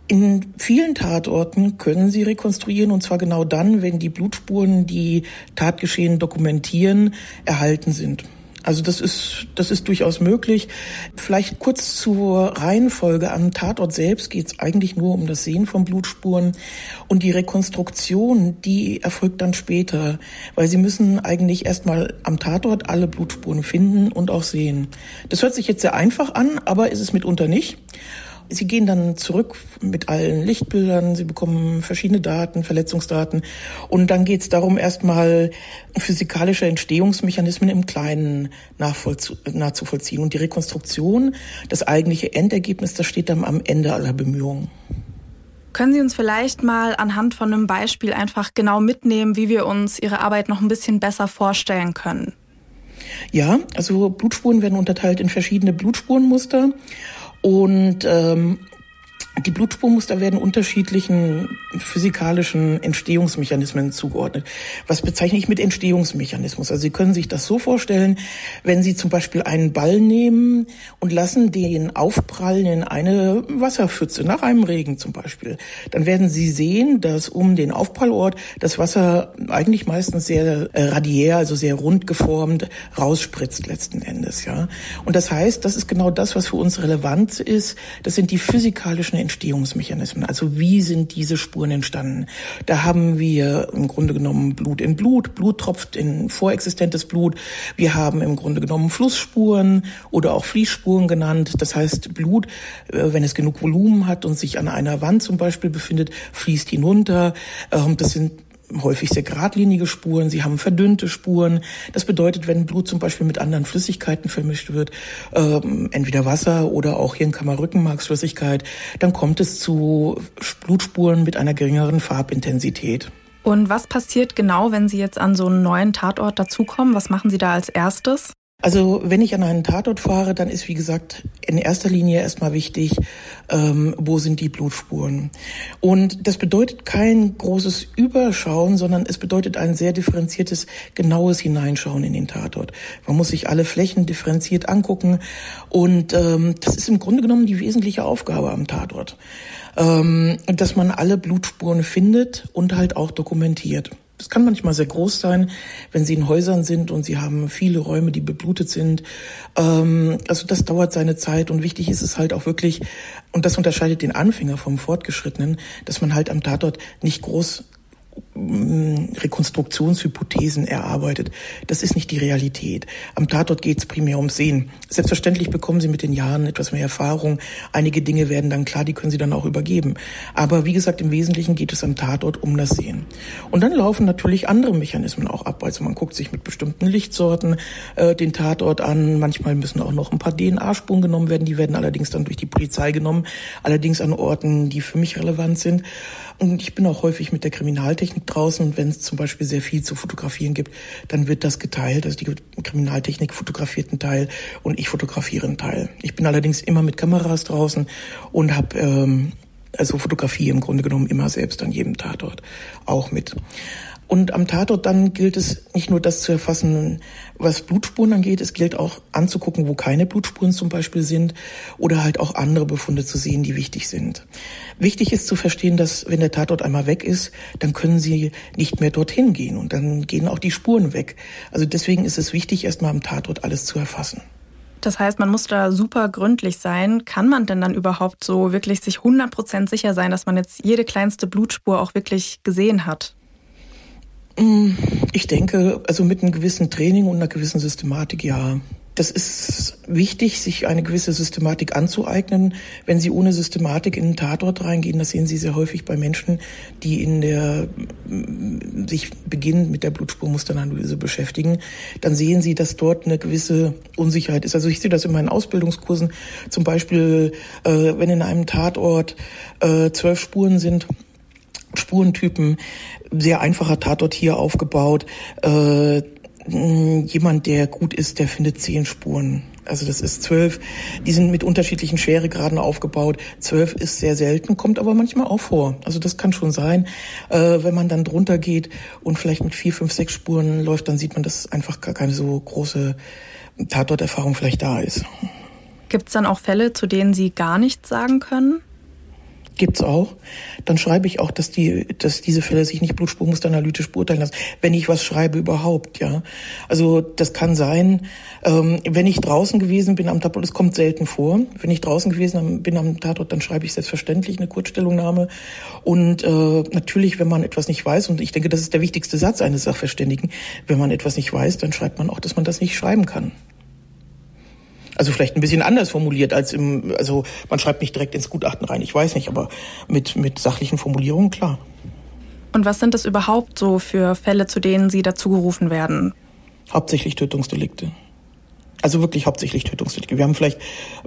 In vielen Tatorten können Sie rekonstruieren und zwar genau dann, wenn die Blutspuren, die Tatgeschehen dokumentieren, erhalten sind. Also das ist, das ist durchaus möglich. Vielleicht kurz zur Reihenfolge. Am Tatort selbst geht es eigentlich nur um das Sehen von Blutspuren und die Rekonstruktion, die erfolgt dann später, weil sie müssen eigentlich erstmal am Tatort alle Blutspuren finden und auch sehen. Das hört sich jetzt sehr einfach an, aber ist es mitunter nicht. Sie gehen dann zurück mit allen Lichtbildern, Sie bekommen verschiedene Daten, Verletzungsdaten und dann geht es darum, erstmal physikalische Entstehungsmechanismen im Kleinen nachzuvollziehen. Und die Rekonstruktion, das eigentliche Endergebnis, das steht dann am Ende aller Bemühungen. Können Sie uns vielleicht mal anhand von einem Beispiel einfach genau mitnehmen, wie wir uns Ihre Arbeit noch ein bisschen besser vorstellen können? Ja, also Blutspuren werden unterteilt in verschiedene Blutspurenmuster. Und ähm, die Blutspurmuster werden unterschiedlichen physikalischen Entstehungsmechanismen zugeordnet. Was bezeichne ich mit Entstehungsmechanismus? Also Sie können sich das so vorstellen, wenn Sie zum Beispiel einen Ball nehmen und lassen den aufprallen in eine Wasserpfütze, nach einem Regen zum Beispiel, dann werden Sie sehen, dass um den Aufprallort das Wasser eigentlich meistens sehr äh, radiär, also sehr rund geformt, rausspritzt letzten Endes. Ja, Und das heißt, das ist genau das, was für uns relevant ist. Das sind die physikalischen Entstehungsmechanismen. Also wie sind diese Spuren entstanden? Da haben wir im Grunde genommen Blut in Blut, Blut tropft in vorexistentes Blut. Wir haben im Grunde genommen Flussspuren oder auch Fließspuren genannt. Das heißt, Blut, äh, wenn es genug Volumen hat und sich an einer Wand zum Beispiel befindet, fließt hinunter. Ähm, das sind häufig sehr geradlinige Spuren, sie haben verdünnte Spuren. Das bedeutet, wenn Blut zum Beispiel mit anderen Flüssigkeiten vermischt wird, ähm, entweder Wasser oder auch Hirnkammer-Rückenmarksflüssigkeit, dann kommt es zu Blutspuren mit einer geringeren Farbintensität. Und was passiert genau, wenn Sie jetzt an so einen neuen Tatort dazukommen? Was machen Sie da als erstes? Also wenn ich an einen Tatort fahre, dann ist wie gesagt in erster Linie erstmal wichtig, ähm, wo sind die Blutspuren. Und das bedeutet kein großes Überschauen, sondern es bedeutet ein sehr differenziertes, genaues Hineinschauen in den Tatort. Man muss sich alle Flächen differenziert angucken und ähm, das ist im Grunde genommen die wesentliche Aufgabe am Tatort, ähm, dass man alle Blutspuren findet und halt auch dokumentiert. Das kann manchmal sehr groß sein, wenn Sie in Häusern sind und Sie haben viele Räume, die beblutet sind. Ähm, also das dauert seine Zeit und wichtig ist es halt auch wirklich, und das unterscheidet den Anfänger vom Fortgeschrittenen, dass man halt am Tatort nicht groß Rekonstruktionshypothesen erarbeitet. Das ist nicht die Realität. Am Tatort geht es primär ums Sehen. Selbstverständlich bekommen Sie mit den Jahren etwas mehr Erfahrung. Einige Dinge werden dann klar, die können Sie dann auch übergeben. Aber wie gesagt, im Wesentlichen geht es am Tatort um das Sehen. Und dann laufen natürlich andere Mechanismen auch ab. Also man guckt sich mit bestimmten Lichtsorten äh, den Tatort an. Manchmal müssen auch noch ein paar DNA-Spuren genommen werden. Die werden allerdings dann durch die Polizei genommen. Allerdings an Orten, die für mich relevant sind. Und ich bin auch häufig mit der Kriminaltechnik draußen und wenn es zum Beispiel sehr viel zu fotografieren gibt, dann wird das geteilt. Also die Kriminaltechnik fotografiert einen Teil und ich fotografiere einen Teil. Ich bin allerdings immer mit Kameras draußen und habe ähm, also Fotografie im Grunde genommen immer selbst an jedem Tatort auch mit. Und am Tatort dann gilt es nicht nur das zu erfassen, was Blutspuren angeht, es gilt auch anzugucken, wo keine Blutspuren zum Beispiel sind oder halt auch andere Befunde zu sehen, die wichtig sind. Wichtig ist zu verstehen, dass wenn der Tatort einmal weg ist, dann können Sie nicht mehr dorthin gehen und dann gehen auch die Spuren weg. Also deswegen ist es wichtig, erstmal am Tatort alles zu erfassen. Das heißt, man muss da super gründlich sein. Kann man denn dann überhaupt so wirklich sich 100% sicher sein, dass man jetzt jede kleinste Blutspur auch wirklich gesehen hat? Mm, ich denke, also mit einem gewissen Training und einer gewissen Systematik, ja. Das ist wichtig, sich eine gewisse Systematik anzueignen. Wenn Sie ohne Systematik in den Tatort reingehen, das sehen Sie sehr häufig bei Menschen, die in der mm, sich beginnend mit der Blutspurmusteranalyse beschäftigen, dann sehen Sie, dass dort eine gewisse Unsicherheit ist. Also ich sehe das in meinen Ausbildungskursen, zum Beispiel, äh, wenn in einem Tatort äh, zwölf Spuren sind, Spurentypen, sehr einfacher Tatort hier aufgebaut. Äh, jemand, der gut ist, der findet zehn Spuren. Also das ist zwölf. Die sind mit unterschiedlichen Schweregraden aufgebaut. Zwölf ist sehr selten, kommt aber manchmal auch vor. Also das kann schon sein. Äh, wenn man dann drunter geht und vielleicht mit vier, fünf, sechs Spuren läuft, dann sieht man, dass einfach gar keine so große Tatorterfahrung vielleicht da ist. Gibt es dann auch Fälle, zu denen Sie gar nichts sagen können? Gibt's auch. Dann schreibe ich auch, dass die, dass diese Fälle sich nicht blutspurmusteranalytisch beurteilen lassen, wenn ich was schreibe überhaupt, ja. Also das kann sein, ähm, wenn ich draußen gewesen bin am Tatort, es kommt selten vor. Wenn ich draußen gewesen bin am Tatort, dann schreibe ich selbstverständlich eine Kurzstellungnahme. Und äh, natürlich, wenn man etwas nicht weiß, und ich denke, das ist der wichtigste Satz eines Sachverständigen, wenn man etwas nicht weiß, dann schreibt man auch, dass man das nicht schreiben kann. Also vielleicht ein bisschen anders formuliert als im, also man schreibt nicht direkt ins Gutachten rein, ich weiß nicht, aber mit, mit sachlichen Formulierungen klar. Und was sind das überhaupt so für Fälle, zu denen Sie dazu gerufen werden? Hauptsächlich Tötungsdelikte. Also wirklich hauptsächlich Tötungsdelikte. Wir haben vielleicht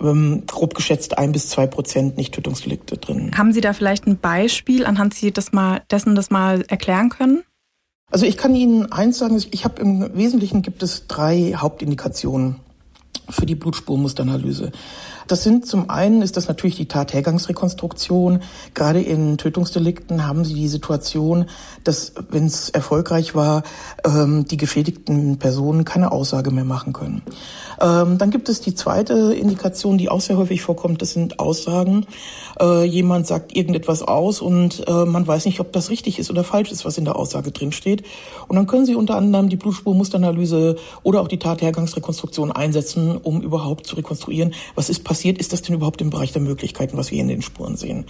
ähm, grob geschätzt ein bis zwei Prozent Nicht-Tötungsdelikte drin. Haben Sie da vielleicht ein Beispiel, anhand Sie das mal, dessen das mal erklären können? Also ich kann Ihnen eins sagen, ich habe im Wesentlichen gibt es drei Hauptindikationen für die Blutspurmusteranalyse. Das sind zum einen ist das natürlich die Tathergangsrekonstruktion. Gerade in Tötungsdelikten haben Sie die Situation, dass, wenn es erfolgreich war, ähm, die geschädigten Personen keine Aussage mehr machen können. Ähm, dann gibt es die zweite Indikation, die auch sehr häufig vorkommt. Das sind Aussagen. Äh, jemand sagt irgendetwas aus und äh, man weiß nicht, ob das richtig ist oder falsch ist, was in der Aussage drin steht. Und dann können Sie unter anderem die Blutspurmusteranalyse oder auch die Tathergangsrekonstruktion einsetzen, um überhaupt zu rekonstruieren, was ist passiert, ist das denn überhaupt im Bereich der Möglichkeiten, was wir in den Spuren sehen.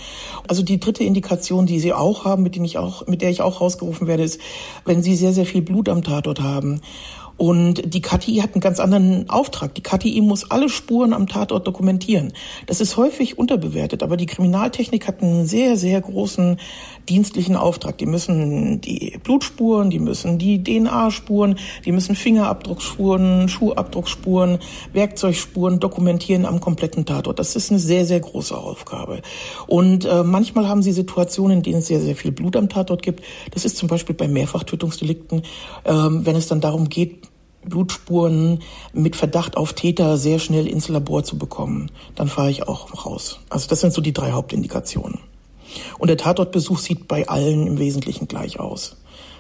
Also die dritte Indikation, die Sie auch haben, mit, denen ich auch, mit der ich auch rausgerufen werde, ist, wenn Sie sehr, sehr viel Blut am Tatort haben und die KTI hat einen ganz anderen Auftrag. Die KTI muss alle Spuren am Tatort dokumentieren. Das ist häufig unterbewertet, aber die Kriminaltechnik hat einen sehr, sehr großen dienstlichen Auftrag. Die müssen die Blutspuren, die müssen die DNA-Spuren, die müssen Fingerabdruckspuren, Schuhabdruckspuren, Werkzeugspuren dokumentieren am kompletten Tatort. Das ist eine sehr, sehr große Aufgabe. Und äh, manchmal haben sie Situationen, in denen es sehr, sehr viel Blut am Tatort gibt. Das ist zum Beispiel bei Mehrfachtötungsdelikten, ähm, wenn es dann darum geht, Blutspuren mit Verdacht auf Täter sehr schnell ins Labor zu bekommen, dann fahre ich auch raus. Also das sind so die drei Hauptindikationen. Und der Tatortbesuch sieht bei allen im Wesentlichen gleich aus.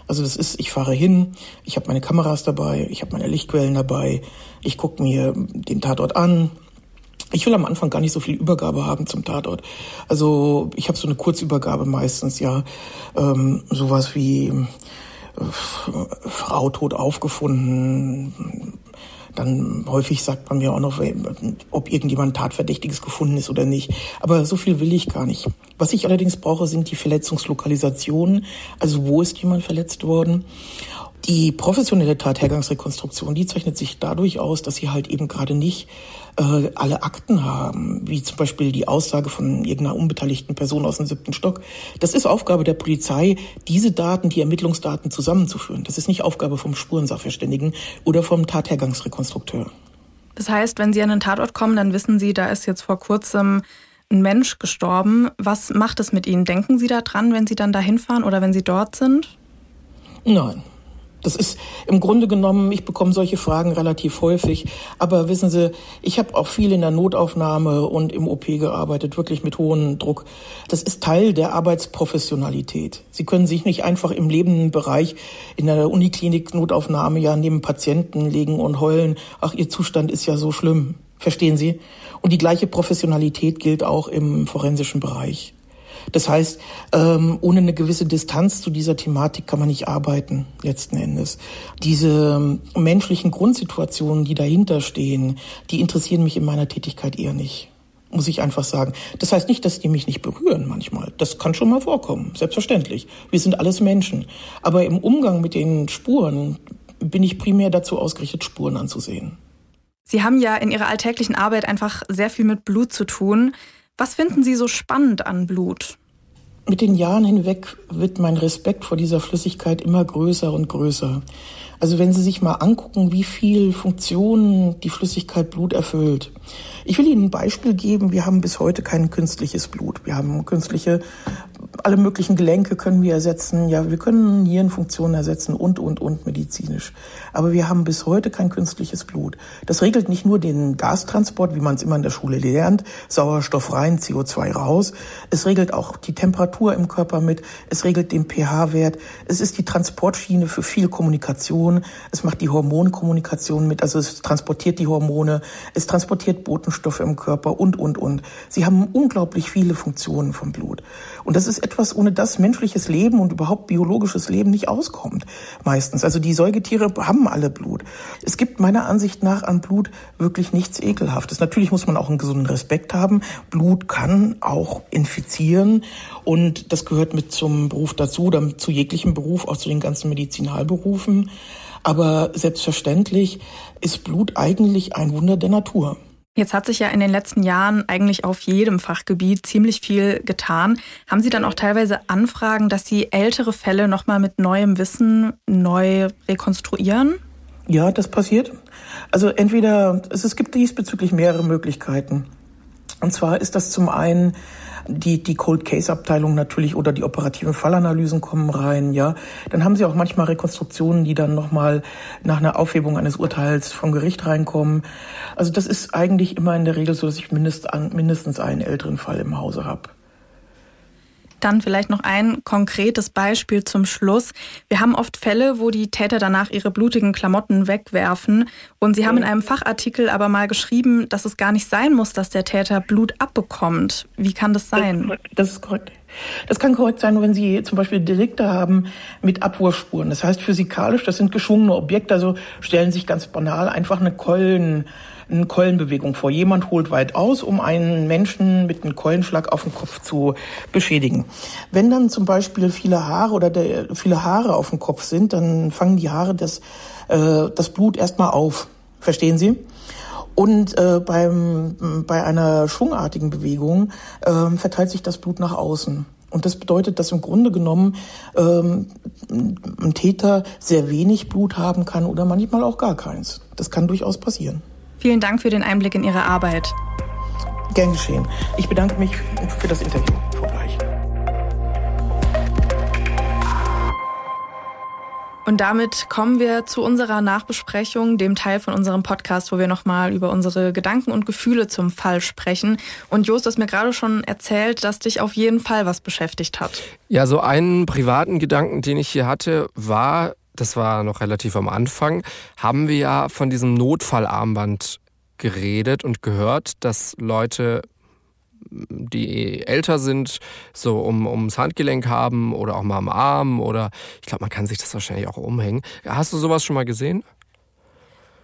Also das ist, ich fahre hin, ich habe meine Kameras dabei, ich habe meine Lichtquellen dabei, ich gucke mir den Tatort an. Ich will am Anfang gar nicht so viel Übergabe haben zum Tatort. Also ich habe so eine Kurzübergabe meistens, ja, ähm, sowas wie Frau tot aufgefunden. Dann häufig sagt man mir auch noch, ob irgendjemand Tatverdächtiges gefunden ist oder nicht. Aber so viel will ich gar nicht. Was ich allerdings brauche, sind die Verletzungslokalisationen. Also wo ist jemand verletzt worden? Die professionelle Tathergangsrekonstruktion, die zeichnet sich dadurch aus, dass sie halt eben gerade nicht äh, alle Akten haben, wie zum Beispiel die Aussage von irgendeiner unbeteiligten Person aus dem siebten Stock. Das ist Aufgabe der Polizei, diese Daten, die Ermittlungsdaten zusammenzuführen. Das ist nicht Aufgabe vom Spurensachverständigen oder vom Tathergangsrekonstrukteur. Das heißt, wenn Sie an den Tatort kommen, dann wissen Sie, da ist jetzt vor kurzem ein Mensch gestorben. Was macht es mit Ihnen? Denken Sie da dran, wenn Sie dann da hinfahren oder wenn Sie dort sind? Nein, das ist im Grunde genommen, ich bekomme solche Fragen relativ häufig. Aber wissen Sie, ich habe auch viel in der Notaufnahme und im OP gearbeitet, wirklich mit hohem Druck. Das ist Teil der Arbeitsprofessionalität. Sie können sich nicht einfach im lebenden Bereich in der Uniklinik Notaufnahme ja neben Patienten legen und heulen, ach, Ihr Zustand ist ja so schlimm. Verstehen Sie? Und die gleiche Professionalität gilt auch im forensischen Bereich. Das heißt, ähm, ohne eine gewisse Distanz zu dieser Thematik kann man nicht arbeiten, letzten Endes. Diese ähm, menschlichen Grundsituationen, die dahinter stehen, die interessieren mich in meiner Tätigkeit eher nicht muss ich einfach sagen. Das heißt nicht, dass die mich nicht berühren manchmal. Das kann schon mal vorkommen, selbstverständlich. Wir sind alles Menschen. Aber im Umgang mit den Spuren bin ich primär dazu ausgerichtet, Spuren anzusehen. Sie haben ja in Ihrer alltäglichen Arbeit einfach sehr viel mit Blut zu tun. Was finden Sie so spannend an Blut? Mit den Jahren hinweg wird mein Respekt vor dieser Flüssigkeit immer größer und größer. Also wenn Sie sich mal angucken, wie viel Funktionen die Flüssigkeit Blut erfüllt. Ich will Ihnen ein Beispiel geben. Wir haben bis heute kein künstliches Blut. Wir haben künstliche alle möglichen Gelenke können wir ersetzen. Ja, wir können Nierenfunktionen ersetzen und, und, und medizinisch. Aber wir haben bis heute kein künstliches Blut. Das regelt nicht nur den Gastransport, wie man es immer in der Schule lernt, Sauerstoff rein, CO2 raus. Es regelt auch die Temperatur im Körper mit. Es regelt den pH-Wert. Es ist die Transportschiene für viel Kommunikation. Es macht die Hormonkommunikation mit. Also es transportiert die Hormone. Es transportiert Botenstoffe im Körper und, und, und. Sie haben unglaublich viele Funktionen vom Blut. Und das ist etwas, ohne das menschliches Leben und überhaupt biologisches Leben nicht auskommt. Meistens. Also die Säugetiere haben alle Blut. Es gibt meiner Ansicht nach an Blut wirklich nichts Ekelhaftes. Natürlich muss man auch einen gesunden Respekt haben. Blut kann auch infizieren und das gehört mit zum Beruf dazu, dann zu jeglichem Beruf, auch zu den ganzen Medizinalberufen. Aber selbstverständlich ist Blut eigentlich ein Wunder der Natur. Jetzt hat sich ja in den letzten Jahren eigentlich auf jedem Fachgebiet ziemlich viel getan. Haben Sie dann auch teilweise Anfragen, dass Sie ältere Fälle nochmal mit neuem Wissen neu rekonstruieren? Ja, das passiert. Also entweder, es gibt diesbezüglich mehrere Möglichkeiten. Und zwar ist das zum einen die, die Cold Case Abteilung natürlich oder die operativen Fallanalysen kommen rein, ja. Dann haben sie auch manchmal Rekonstruktionen, die dann nochmal nach einer Aufhebung eines Urteils vom Gericht reinkommen. Also das ist eigentlich immer in der Regel so, dass ich mindest, mindestens einen älteren Fall im Hause habe. Dann vielleicht noch ein konkretes Beispiel zum Schluss. Wir haben oft Fälle, wo die Täter danach ihre blutigen Klamotten wegwerfen. Und Sie haben in einem Fachartikel aber mal geschrieben, dass es gar nicht sein muss, dass der Täter Blut abbekommt. Wie kann das sein? Das ist korrekt. Das kann korrekt sein, wenn Sie zum Beispiel Delikte haben mit Abwurfspuren. Das heißt physikalisch, das sind geschwungene Objekte. Also stellen sich ganz banal einfach eine Keulen eine Keulenbewegung vor. Jemand holt weit aus, um einen Menschen mit einem Keulenschlag auf den Kopf zu beschädigen. Wenn dann zum Beispiel viele Haare oder der, viele Haare auf dem Kopf sind, dann fangen die Haare das, äh, das Blut erstmal auf. Verstehen Sie? Und äh, beim, bei einer schwungartigen Bewegung äh, verteilt sich das Blut nach außen. Und das bedeutet, dass im Grunde genommen ähm, ein Täter sehr wenig Blut haben kann oder manchmal auch gar keins. Das kann durchaus passieren. Vielen Dank für den Einblick in Ihre Arbeit. Gern geschehen. Ich bedanke mich für das Interview. Frau Bleich. Und damit kommen wir zu unserer Nachbesprechung, dem Teil von unserem Podcast, wo wir nochmal über unsere Gedanken und Gefühle zum Fall sprechen. Und Jost, du hast mir gerade schon erzählt, dass dich auf jeden Fall was beschäftigt hat. Ja, so einen privaten Gedanken, den ich hier hatte, war, das war noch relativ am Anfang, haben wir ja von diesem Notfallarmband geredet und gehört, dass Leute, die älter sind, so um, ums Handgelenk haben oder auch mal am Arm oder ich glaube, man kann sich das wahrscheinlich auch umhängen. Hast du sowas schon mal gesehen?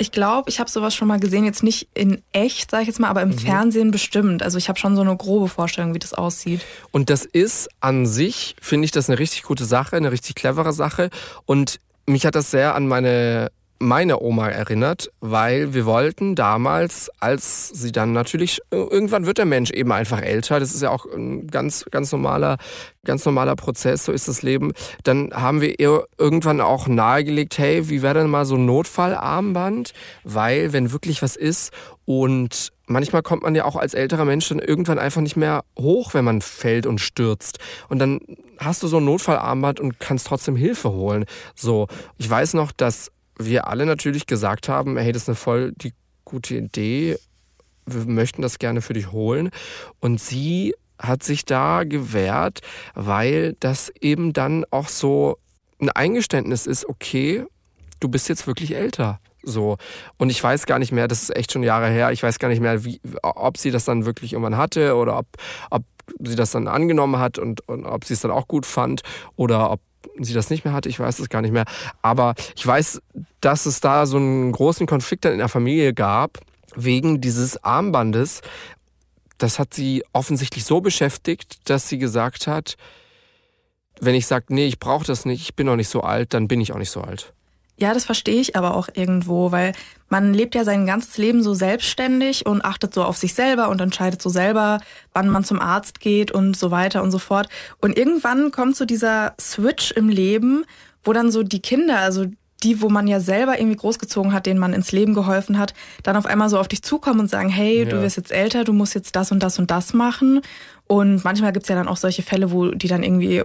Ich glaube, ich habe sowas schon mal gesehen, jetzt nicht in echt, sage ich jetzt mal, aber im mhm. Fernsehen bestimmt. Also ich habe schon so eine grobe Vorstellung, wie das aussieht. Und das ist an sich, finde ich, das eine richtig gute Sache, eine richtig clevere Sache. Und mich hat das sehr an meine meine Oma erinnert, weil wir wollten damals, als sie dann natürlich, irgendwann wird der Mensch eben einfach älter, das ist ja auch ein ganz, ganz normaler, ganz normaler Prozess, so ist das Leben, dann haben wir ihr irgendwann auch nahegelegt, hey, wie wäre denn mal so ein Notfallarmband, weil wenn wirklich was ist und manchmal kommt man ja auch als älterer Mensch dann irgendwann einfach nicht mehr hoch, wenn man fällt und stürzt. Und dann hast du so ein Notfallarmband und kannst trotzdem Hilfe holen. So, ich weiß noch, dass wir alle natürlich gesagt haben, hey, das ist eine voll die gute Idee, wir möchten das gerne für dich holen. Und sie hat sich da gewehrt, weil das eben dann auch so ein Eingeständnis ist, okay, du bist jetzt wirklich älter. So. Und ich weiß gar nicht mehr, das ist echt schon Jahre her, ich weiß gar nicht mehr, wie, ob sie das dann wirklich irgendwann hatte oder ob, ob sie das dann angenommen hat und, und ob sie es dann auch gut fand oder ob sie das nicht mehr hatte, ich weiß es gar nicht mehr. Aber ich weiß, dass es da so einen großen Konflikt dann in der Familie gab, wegen dieses Armbandes. Das hat sie offensichtlich so beschäftigt, dass sie gesagt hat, wenn ich sage, nee, ich brauche das nicht, ich bin noch nicht so alt, dann bin ich auch nicht so alt. Ja, das verstehe ich aber auch irgendwo, weil man lebt ja sein ganzes Leben so selbstständig und achtet so auf sich selber und entscheidet so selber, wann man zum Arzt geht und so weiter und so fort. Und irgendwann kommt so dieser Switch im Leben, wo dann so die Kinder, also die, wo man ja selber irgendwie großgezogen hat, denen man ins Leben geholfen hat, dann auf einmal so auf dich zukommen und sagen, hey, ja. du wirst jetzt älter, du musst jetzt das und das und das machen. Und manchmal gibt's ja dann auch solche Fälle, wo die dann irgendwie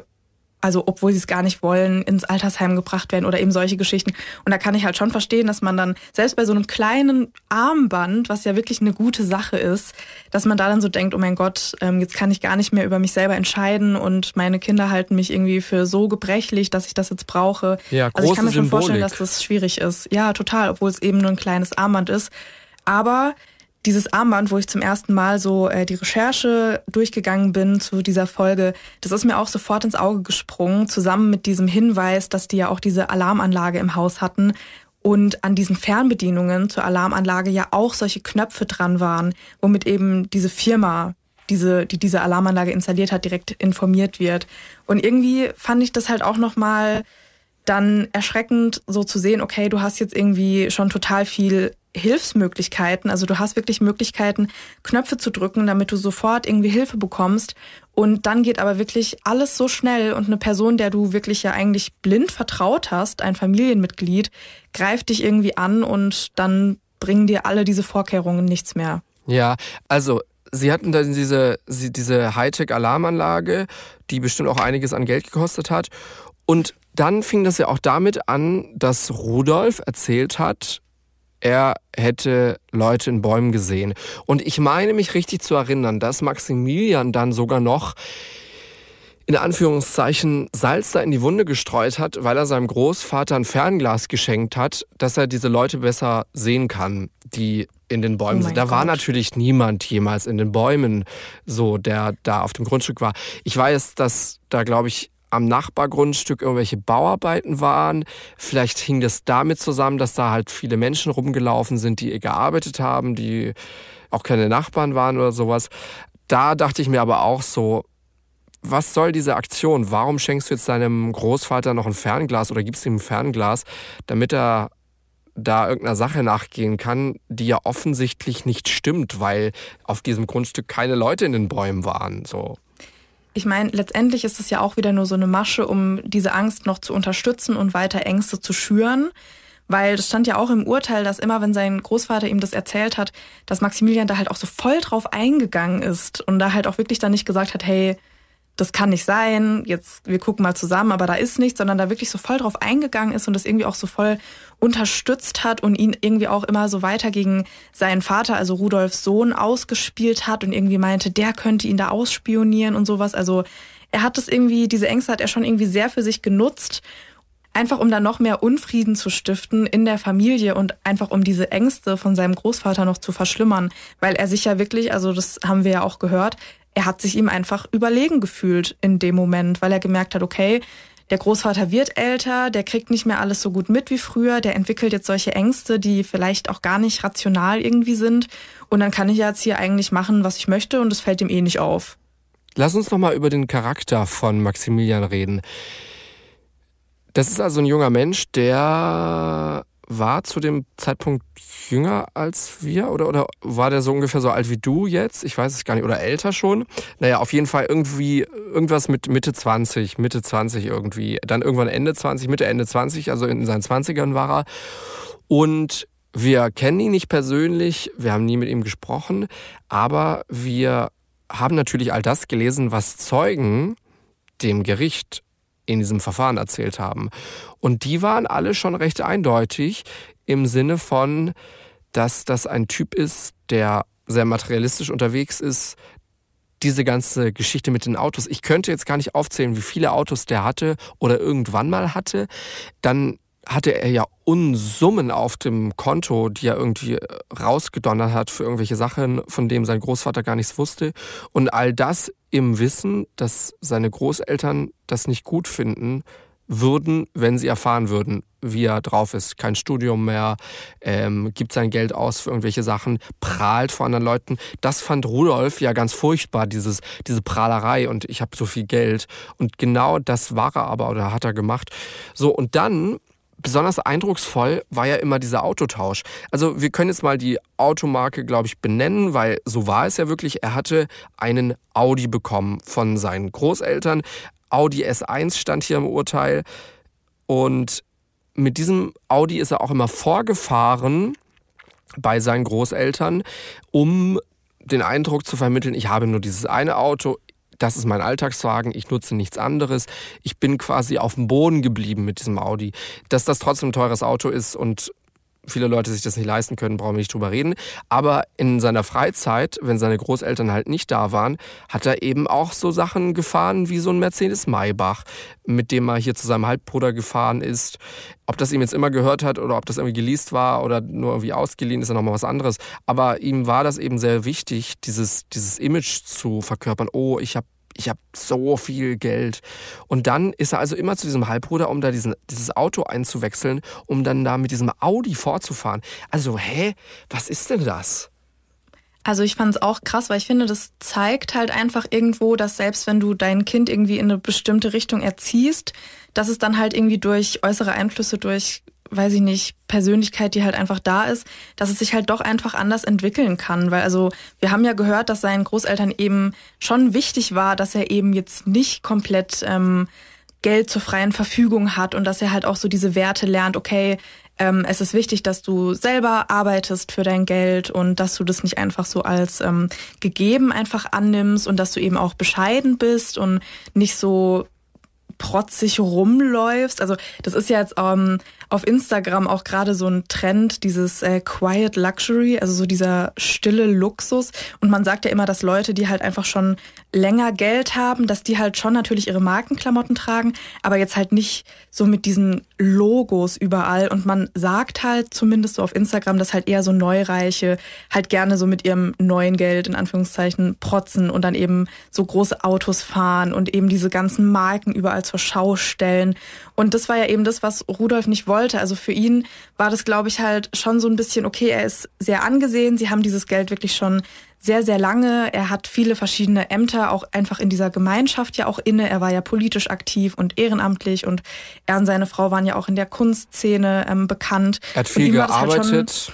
also obwohl sie es gar nicht wollen, ins Altersheim gebracht werden oder eben solche Geschichten. Und da kann ich halt schon verstehen, dass man dann, selbst bei so einem kleinen Armband, was ja wirklich eine gute Sache ist, dass man da dann so denkt, oh mein Gott, ähm, jetzt kann ich gar nicht mehr über mich selber entscheiden und meine Kinder halten mich irgendwie für so gebrechlich, dass ich das jetzt brauche. Ja, also ich kann mir schon Symbolik. vorstellen, dass das schwierig ist. Ja, total, obwohl es eben nur ein kleines Armband ist. Aber dieses Armband, wo ich zum ersten Mal so äh, die Recherche durchgegangen bin zu dieser Folge, das ist mir auch sofort ins Auge gesprungen, zusammen mit diesem Hinweis, dass die ja auch diese Alarmanlage im Haus hatten und an diesen Fernbedienungen zur Alarmanlage ja auch solche Knöpfe dran waren, womit eben diese Firma, diese, die diese Alarmanlage installiert hat, direkt informiert wird. Und irgendwie fand ich das halt auch nochmal dann erschreckend, so zu sehen, okay, du hast jetzt irgendwie schon total viel Hilfsmöglichkeiten. Also du hast wirklich Möglichkeiten, Knöpfe zu drücken, damit du sofort irgendwie Hilfe bekommst. Und dann geht aber wirklich alles so schnell und eine Person, der du wirklich ja eigentlich blind vertraut hast, ein Familienmitglied, greift dich irgendwie an und dann bringen dir alle diese Vorkehrungen nichts mehr. Ja, also Sie hatten dann diese, diese Hightech-Alarmanlage, die bestimmt auch einiges an Geld gekostet hat. Und dann fing das ja auch damit an, dass Rudolf erzählt hat, er hätte Leute in Bäumen gesehen. Und ich meine mich richtig zu erinnern, dass Maximilian dann sogar noch in Anführungszeichen Salz da in die Wunde gestreut hat, weil er seinem Großvater ein Fernglas geschenkt hat, dass er diese Leute besser sehen kann, die in den Bäumen oh sind. Da Gott. war natürlich niemand jemals in den Bäumen, so der da auf dem Grundstück war. Ich weiß, dass da glaube ich am Nachbargrundstück irgendwelche Bauarbeiten waren. Vielleicht hing das damit zusammen, dass da halt viele Menschen rumgelaufen sind, die gearbeitet haben, die auch keine Nachbarn waren oder sowas. Da dachte ich mir aber auch so, was soll diese Aktion? Warum schenkst du jetzt deinem Großvater noch ein Fernglas oder gibst ihm ein Fernglas, damit er da irgendeiner Sache nachgehen kann, die ja offensichtlich nicht stimmt, weil auf diesem Grundstück keine Leute in den Bäumen waren, so ich meine, letztendlich ist es ja auch wieder nur so eine Masche, um diese Angst noch zu unterstützen und weiter Ängste zu schüren. Weil es stand ja auch im Urteil, dass immer, wenn sein Großvater ihm das erzählt hat, dass Maximilian da halt auch so voll drauf eingegangen ist und da halt auch wirklich dann nicht gesagt hat, hey, das kann nicht sein, jetzt wir gucken mal zusammen, aber da ist nichts, sondern da wirklich so voll drauf eingegangen ist und das irgendwie auch so voll unterstützt hat und ihn irgendwie auch immer so weiter gegen seinen Vater, also Rudolfs Sohn, ausgespielt hat und irgendwie meinte, der könnte ihn da ausspionieren und sowas. Also er hat das irgendwie, diese Ängste hat er schon irgendwie sehr für sich genutzt, einfach um da noch mehr Unfrieden zu stiften in der Familie und einfach um diese Ängste von seinem Großvater noch zu verschlimmern, weil er sich ja wirklich, also das haben wir ja auch gehört, er hat sich ihm einfach überlegen gefühlt in dem Moment, weil er gemerkt hat, okay, der Großvater wird älter, der kriegt nicht mehr alles so gut mit wie früher, der entwickelt jetzt solche Ängste, die vielleicht auch gar nicht rational irgendwie sind. Und dann kann ich jetzt hier eigentlich machen, was ich möchte und es fällt ihm eh nicht auf. Lass uns noch mal über den Charakter von Maximilian reden. Das ist also ein junger Mensch, der war zu dem Zeitpunkt jünger als wir oder, oder war der so ungefähr so alt wie du jetzt? Ich weiß es gar nicht. Oder älter schon? Naja, auf jeden Fall irgendwie irgendwas mit Mitte 20, Mitte 20 irgendwie. Dann irgendwann Ende 20, Mitte, Ende 20, also in seinen 20ern war er. Und wir kennen ihn nicht persönlich, wir haben nie mit ihm gesprochen, aber wir haben natürlich all das gelesen, was Zeugen dem Gericht in diesem Verfahren erzählt haben. Und die waren alle schon recht eindeutig im Sinne von, dass das ein Typ ist, der sehr materialistisch unterwegs ist. Diese ganze Geschichte mit den Autos. Ich könnte jetzt gar nicht aufzählen, wie viele Autos der hatte oder irgendwann mal hatte. Dann hatte er ja Unsummen auf dem Konto, die er irgendwie äh, rausgedonnert hat für irgendwelche Sachen, von denen sein Großvater gar nichts wusste. Und all das im Wissen, dass seine Großeltern das nicht gut finden würden, wenn sie erfahren würden, wie er drauf ist. Kein Studium mehr, ähm, gibt sein Geld aus für irgendwelche Sachen, prahlt vor anderen Leuten. Das fand Rudolf ja ganz furchtbar, dieses, diese Prahlerei und ich habe so viel Geld. Und genau das war er aber oder hat er gemacht. So, und dann besonders eindrucksvoll war ja immer dieser Autotausch. Also wir können jetzt mal die Automarke, glaube ich, benennen, weil so war es ja wirklich. Er hatte einen Audi bekommen von seinen Großeltern. Audi S1 stand hier im Urteil. Und mit diesem Audi ist er auch immer vorgefahren bei seinen Großeltern, um den Eindruck zu vermitteln, ich habe nur dieses eine Auto, das ist mein Alltagswagen, ich nutze nichts anderes. Ich bin quasi auf dem Boden geblieben mit diesem Audi. Dass das trotzdem ein teures Auto ist und viele Leute sich das nicht leisten können, brauchen wir nicht drüber reden. Aber in seiner Freizeit, wenn seine Großeltern halt nicht da waren, hat er eben auch so Sachen gefahren wie so ein Mercedes Maybach, mit dem er hier zu seinem Halbbruder gefahren ist. Ob das ihm jetzt immer gehört hat oder ob das irgendwie geleast war oder nur irgendwie ausgeliehen, ist ja nochmal was anderes. Aber ihm war das eben sehr wichtig, dieses, dieses Image zu verkörpern. Oh, ich habe ich habe so viel Geld. Und dann ist er also immer zu diesem Halbbruder, um da diesen, dieses Auto einzuwechseln, um dann da mit diesem Audi fortzufahren. Also, hä, was ist denn das? Also ich fand es auch krass, weil ich finde, das zeigt halt einfach irgendwo, dass selbst wenn du dein Kind irgendwie in eine bestimmte Richtung erziehst, dass es dann halt irgendwie durch äußere Einflüsse, durch weiß ich nicht, Persönlichkeit, die halt einfach da ist, dass es sich halt doch einfach anders entwickeln kann. Weil also wir haben ja gehört, dass seinen Großeltern eben schon wichtig war, dass er eben jetzt nicht komplett ähm, Geld zur freien Verfügung hat und dass er halt auch so diese Werte lernt, okay, ähm, es ist wichtig, dass du selber arbeitest für dein Geld und dass du das nicht einfach so als ähm, gegeben einfach annimmst und dass du eben auch bescheiden bist und nicht so protzig rumläufst. Also das ist ja jetzt ähm, auf Instagram auch gerade so ein Trend, dieses äh, Quiet Luxury, also so dieser stille Luxus. Und man sagt ja immer, dass Leute, die halt einfach schon länger Geld haben, dass die halt schon natürlich ihre Markenklamotten tragen, aber jetzt halt nicht so mit diesen Logos überall. Und man sagt halt zumindest so auf Instagram, dass halt eher so Neureiche halt gerne so mit ihrem neuen Geld in Anführungszeichen protzen und dann eben so große Autos fahren und eben diese ganzen Marken überall zur Schau stellen. Und das war ja eben das, was Rudolf nicht wollte. Also für ihn war das, glaube ich, halt schon so ein bisschen, okay, er ist sehr angesehen. Sie haben dieses Geld wirklich schon sehr, sehr lange. Er hat viele verschiedene Ämter auch einfach in dieser Gemeinschaft ja auch inne. Er war ja politisch aktiv und ehrenamtlich und er und seine Frau waren ja auch in der Kunstszene ähm, bekannt. Er hat viel gearbeitet. Halt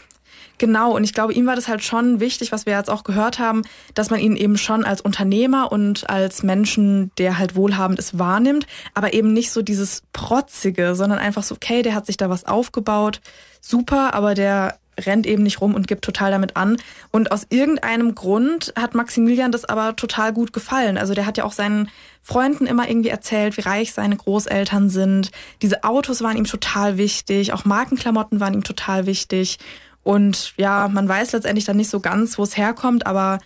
Genau, und ich glaube, ihm war das halt schon wichtig, was wir jetzt auch gehört haben, dass man ihn eben schon als Unternehmer und als Menschen, der halt wohlhabend ist, wahrnimmt, aber eben nicht so dieses Protzige, sondern einfach so, okay, der hat sich da was aufgebaut, super, aber der rennt eben nicht rum und gibt total damit an. Und aus irgendeinem Grund hat Maximilian das aber total gut gefallen. Also der hat ja auch seinen Freunden immer irgendwie erzählt, wie reich seine Großeltern sind. Diese Autos waren ihm total wichtig, auch Markenklamotten waren ihm total wichtig. Und ja, man weiß letztendlich dann nicht so ganz, wo es herkommt, aber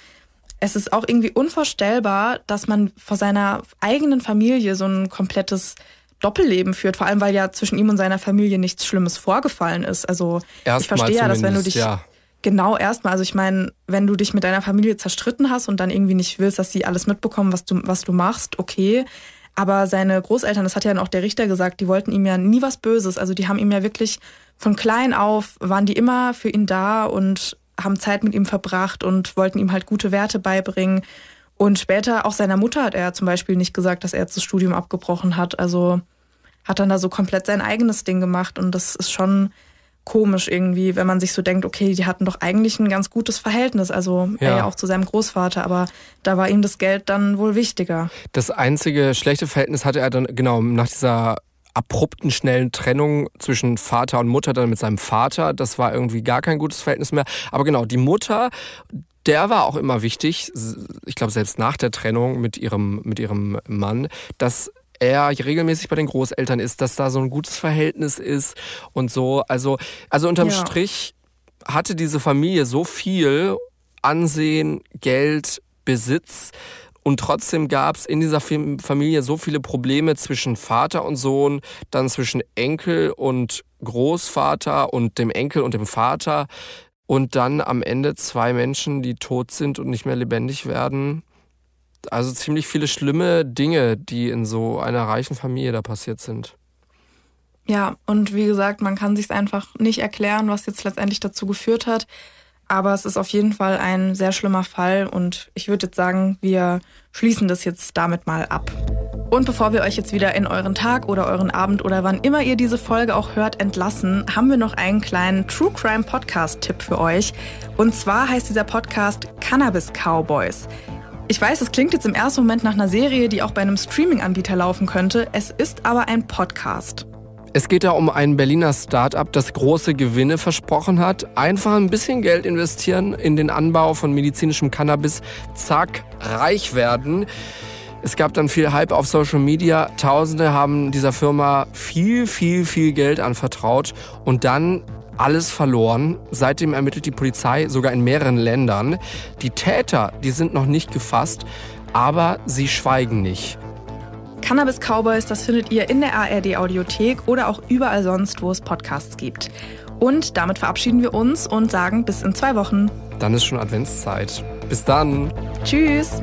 es ist auch irgendwie unvorstellbar, dass man vor seiner eigenen Familie so ein komplettes Doppelleben führt, vor allem weil ja zwischen ihm und seiner Familie nichts Schlimmes vorgefallen ist. Also Erstmal ich verstehe ja, dass wenn du dich ja. genau erstmal, also ich meine, wenn du dich mit deiner Familie zerstritten hast und dann irgendwie nicht willst, dass sie alles mitbekommen, was du was du machst, okay. Aber seine Großeltern, das hat ja auch der Richter gesagt, die wollten ihm ja nie was Böses. Also die haben ihm ja wirklich von klein auf waren die immer für ihn da und haben Zeit mit ihm verbracht und wollten ihm halt gute Werte beibringen. Und später auch seiner Mutter hat er zum Beispiel nicht gesagt, dass er jetzt das Studium abgebrochen hat. Also hat dann da so komplett sein eigenes Ding gemacht und das ist schon komisch irgendwie, wenn man sich so denkt, okay, die hatten doch eigentlich ein ganz gutes Verhältnis, also ja. er ja auch zu seinem Großvater, aber da war ihm das Geld dann wohl wichtiger. Das einzige schlechte Verhältnis hatte er dann genau nach dieser abrupten, schnellen Trennung zwischen Vater und Mutter dann mit seinem Vater. Das war irgendwie gar kein gutes Verhältnis mehr. Aber genau, die Mutter, der war auch immer wichtig, ich glaube selbst nach der Trennung mit ihrem, mit ihrem Mann, dass er regelmäßig bei den Großeltern ist, dass da so ein gutes Verhältnis ist und so. Also, also unterm ja. Strich hatte diese Familie so viel Ansehen, Geld, Besitz, Und trotzdem gab es in dieser Familie so viele Probleme zwischen Vater und Sohn, dann zwischen Enkel und Großvater und dem Enkel und dem Vater. Und dann am Ende zwei Menschen, die tot sind und nicht mehr lebendig werden. Also ziemlich viele schlimme Dinge, die in so einer reichen Familie da passiert sind. Ja, und wie gesagt, man kann sich einfach nicht erklären, was jetzt letztendlich dazu geführt hat. Aber es ist auf jeden Fall ein sehr schlimmer Fall und ich würde jetzt sagen, wir schließen das jetzt damit mal ab. Und bevor wir euch jetzt wieder in euren Tag oder euren Abend oder wann immer ihr diese Folge auch hört entlassen, haben wir noch einen kleinen True Crime Podcast Tipp für euch. Und zwar heißt dieser Podcast Cannabis Cowboys. Ich weiß, es klingt jetzt im ersten Moment nach einer Serie, die auch bei einem Streaming-Anbieter laufen könnte. Es ist aber ein Podcast. Es geht da um ein Berliner Start-up, das große Gewinne versprochen hat. Einfach ein bisschen Geld investieren in den Anbau von medizinischem Cannabis. Zack, reich werden. Es gab dann viel Hype auf Social Media. Tausende haben dieser Firma viel, viel, viel Geld anvertraut und dann alles verloren. Seitdem ermittelt die Polizei sogar in mehreren Ländern. Die Täter, die sind noch nicht gefasst, aber sie schweigen nicht. Cannabis Cowboys, das findet ihr in der ARD Audiothek oder auch überall sonst, wo es Podcasts gibt. Und damit verabschieden wir uns und sagen bis in zwei Wochen. Dann ist schon Adventszeit. Bis dann. Tschüss.